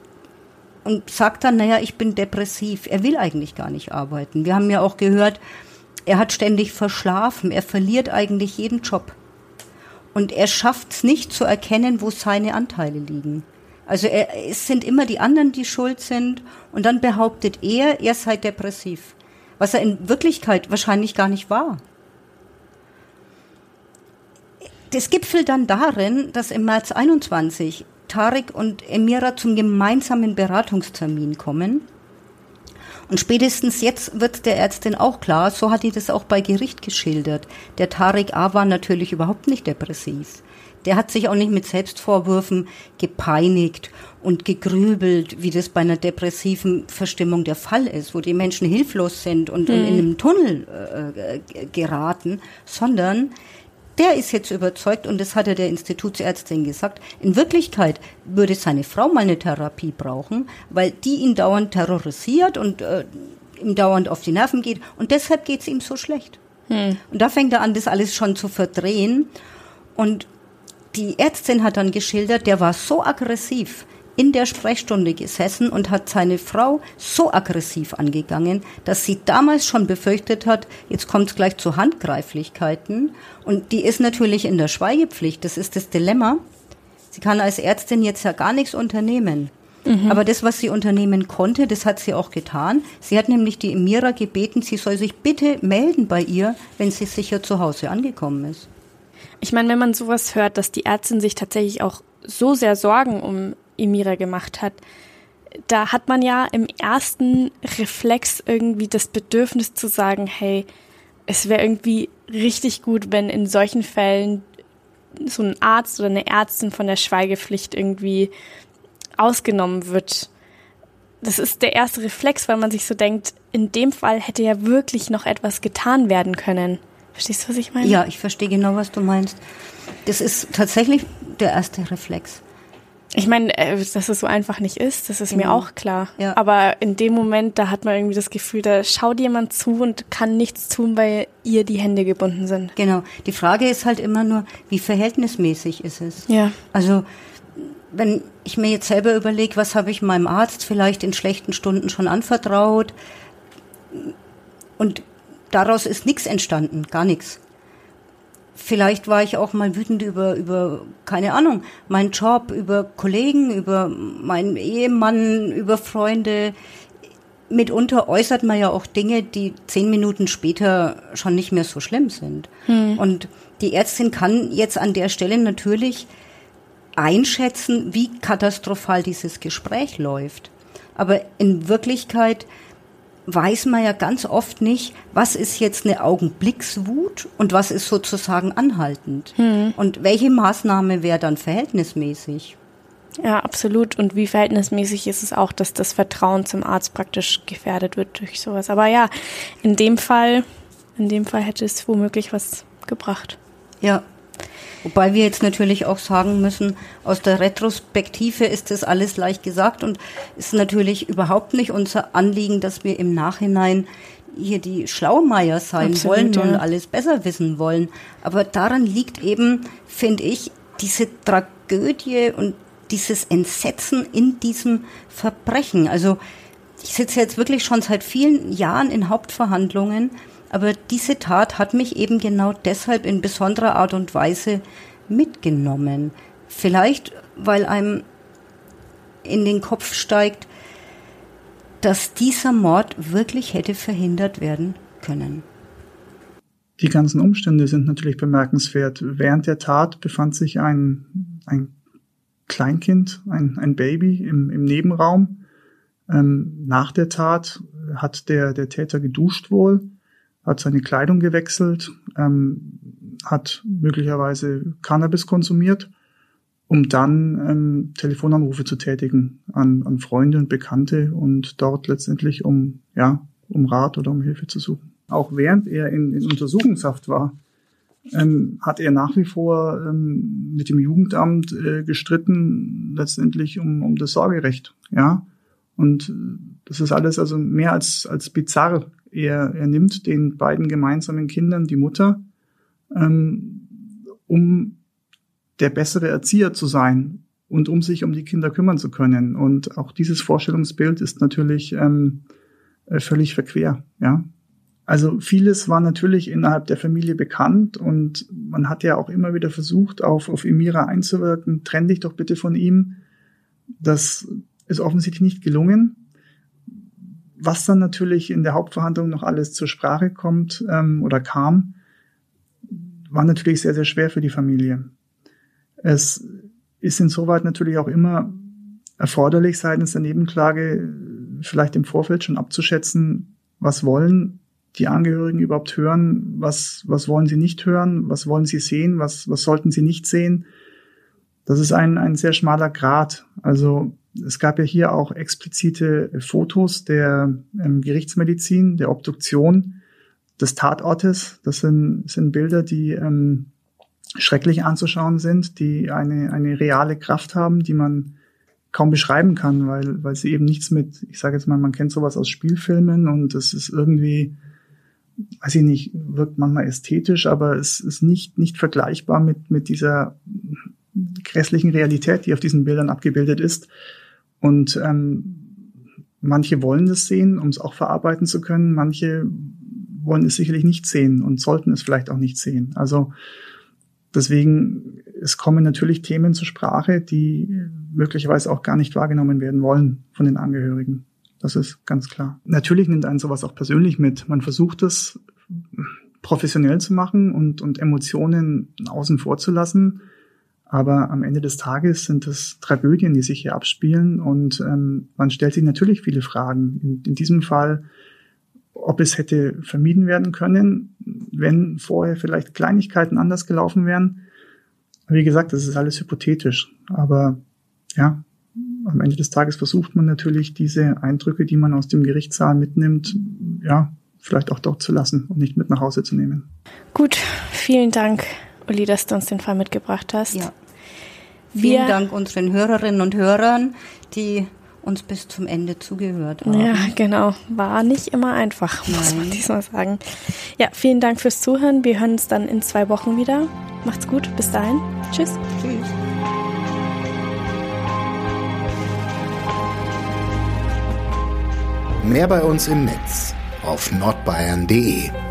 und sagt dann, naja, ich bin depressiv. Er will eigentlich gar nicht arbeiten. Wir haben ja auch gehört, er hat ständig verschlafen. Er verliert eigentlich jeden Job. Und er schafft es nicht zu erkennen, wo seine Anteile liegen. Also er, es sind immer die anderen, die schuld sind. Und dann behauptet er, er sei depressiv. Was er in Wirklichkeit wahrscheinlich gar nicht war. Das gipfelt dann darin, dass im März 21 Tarek und Emira zum gemeinsamen Beratungstermin kommen. Und spätestens jetzt wird der Ärztin auch klar, so hat die das auch bei Gericht geschildert. Der Tarek A war natürlich überhaupt nicht depressiv. Der hat sich auch nicht mit Selbstvorwürfen gepeinigt und gegrübelt, wie das bei einer depressiven Verstimmung der Fall ist, wo die Menschen hilflos sind und, mhm. in einem Tunnel äh, geraten, sondern der ist jetzt überzeugt, und das hat er der Institutsärztin gesagt, in Wirklichkeit würde seine Frau mal eine Therapie brauchen, weil die ihn dauernd terrorisiert und äh, ihm dauernd auf die Nerven geht. Und deshalb geht es ihm so schlecht. Hm. Und da fängt er an, das alles schon zu verdrehen. Und die Ärztin hat dann geschildert, der war so aggressiv, in der Sprechstunde gesessen und hat seine Frau so aggressiv angegangen, dass sie damals schon befürchtet hat, jetzt kommt es gleich zu Handgreiflichkeiten. Und die ist natürlich in der Schweigepflicht. Das ist das Dilemma. Sie kann als Ärztin jetzt ja gar nichts unternehmen. Mhm. Aber das, was sie unternehmen konnte, das hat sie auch getan. Sie hat nämlich die Emira gebeten, sie soll sich bitte melden bei ihr, wenn sie sicher zu Hause angekommen ist. Ich meine, wenn man sowas hört, dass die Ärztin sich tatsächlich auch so sehr Sorgen um Emira gemacht hat, da hat man ja im ersten Reflex irgendwie das Bedürfnis zu sagen, hey, es wäre irgendwie richtig gut, wenn in solchen Fällen so ein Arzt oder eine Ärztin von der Schweigepflicht irgendwie ausgenommen wird. Das ist der erste Reflex, weil man sich so denkt, in dem Fall hätte ja wirklich noch etwas getan werden können. Verstehst du, was ich meine? Ja, ich verstehe genau, was du meinst. Das ist tatsächlich der erste Reflex. Ich meine, äh, dass es so einfach nicht ist, das ist genau. mir auch klar. Ja. Aber in dem Moment, da hat man irgendwie das Gefühl, da schaut jemand zu und kann nichts tun, weil ihr die Hände gebunden sind. Genau. Die Frage ist halt immer nur, wie verhältnismäßig ist es? Ja. Also, wenn ich mir jetzt selber überlege, was habe ich meinem Arzt vielleicht in schlechten Stunden schon anvertraut und daraus ist nichts entstanden, gar nichts. Vielleicht war ich auch mal wütend über, über, keine Ahnung, meinen Job, über Kollegen, über meinen Ehemann, über Freunde. Mitunter äußert man ja auch Dinge, die zehn Minuten später schon nicht mehr so schlimm sind. Hm. Und die Ärztin kann jetzt an der Stelle natürlich einschätzen, wie katastrophal dieses Gespräch läuft. Aber in Wirklichkeit weiß man ja ganz oft nicht, was ist jetzt eine Augenblickswut und was ist sozusagen anhaltend. Hm. Und welche Maßnahme wäre dann verhältnismäßig? Ja, absolut. Und wie verhältnismäßig ist es auch, dass das Vertrauen zum Arzt praktisch gefährdet wird durch sowas. Aber ja, in dem Fall, in dem Fall hätte es womöglich was gebracht. Ja. Wobei wir jetzt natürlich auch sagen müssen, aus der Retrospektive ist das alles leicht gesagt und ist natürlich überhaupt nicht unser Anliegen, dass wir im Nachhinein hier die Schlaumeier sein Absolut, wollen und ja. alles besser wissen wollen. Aber daran liegt eben, finde ich, diese Tragödie und dieses Entsetzen in diesem Verbrechen. Also ich sitze jetzt wirklich schon seit vielen Jahren in Hauptverhandlungen, aber diese Tat hat mich eben genau deshalb in besonderer Art und Weise mitgenommen. Vielleicht, weil einem in den Kopf steigt, dass dieser Mord wirklich hätte verhindert werden können. Die ganzen Umstände sind natürlich bemerkenswert. Während der Tat befand sich ein, ein Kleinkind, ein, ein Baby im, im Nebenraum. Ähm, nach der Tat hat der, der Täter geduscht wohl, hat seine Kleidung gewechselt, ähm, hat möglicherweise Cannabis konsumiert, um dann ähm, Telefonanrufe zu tätigen an, an Freunde und Bekannte und dort letztendlich um, ja, um Rat oder um Hilfe zu suchen. Auch während er in, in Untersuchungshaft war, ähm, hat er nach wie vor ähm, mit dem Jugendamt äh, gestritten, letztendlich um, um das Sorgerecht. Ja, und äh, das ist alles also mehr als, als bizarr. Er, er nimmt den beiden gemeinsamen Kindern die Mutter, ähm, um der bessere Erzieher zu sein und um sich um die Kinder kümmern zu können. Und auch dieses Vorstellungsbild ist natürlich ähm, äh, völlig verquer. Ja, also vieles war natürlich innerhalb der Familie bekannt und man hat ja auch immer wieder versucht, auf, auf Emira einzuwirken. Trenn dich doch bitte von ihm. Das ist offensichtlich nicht gelungen. Was dann natürlich in der Hauptverhandlung noch alles zur Sprache kommt ähm, oder kam, war natürlich sehr, sehr schwer für die Familie. Es ist insoweit natürlich auch immer erforderlich, seitens der Nebenklage vielleicht im Vorfeld schon abzuschätzen, was wollen die Angehörigen überhaupt hören, was, was wollen sie nicht hören, was wollen sie sehen, was, was sollten sie nicht sehen. Das ist ein, ein sehr schmaler Grad. Also es gab ja hier auch explizite Fotos der ähm, Gerichtsmedizin, der Obduktion des Tatortes. Das sind, sind Bilder, die ähm, schrecklich anzuschauen sind, die eine, eine reale Kraft haben, die man kaum beschreiben kann, weil, weil sie eben nichts mit, ich sage jetzt mal, man kennt sowas aus Spielfilmen und es ist irgendwie weiß ich nicht, wirkt manchmal ästhetisch, aber es ist nicht, nicht vergleichbar mit, mit dieser grässlichen Realität, die auf diesen Bildern abgebildet ist. Und ähm, manche wollen das sehen, um es auch verarbeiten zu können. Manche wollen es sicherlich nicht sehen und sollten es vielleicht auch nicht sehen. Also deswegen, es kommen natürlich Themen zur Sprache, die möglicherweise auch gar nicht wahrgenommen werden wollen von den Angehörigen. Das ist ganz klar. Natürlich nimmt einen sowas auch persönlich mit. Man versucht es professionell zu machen und, und Emotionen außen vor zu lassen. Aber am Ende des Tages sind es Tragödien, die sich hier abspielen und ähm, man stellt sich natürlich viele Fragen. In, in diesem Fall, ob es hätte vermieden werden können, wenn vorher vielleicht Kleinigkeiten anders gelaufen wären. Wie gesagt, das ist alles hypothetisch. Aber ja, am Ende des Tages versucht man natürlich diese Eindrücke, die man aus dem Gerichtssaal mitnimmt, ja, vielleicht auch dort zu lassen und nicht mit nach Hause zu nehmen. Gut, vielen Dank, Uli, dass du uns den Fall mitgebracht hast. Ja. Vielen Wir, Dank unseren Hörerinnen und Hörern, die uns bis zum Ende zugehört haben. Ja, genau. War nicht immer einfach, muss Nein. man diesmal sagen. Ja, vielen Dank fürs Zuhören. Wir hören uns dann in zwei Wochen wieder. Macht's gut. Bis dahin. Tschüss. Tschüss. Mehr bei uns im Netz auf nordbayern.de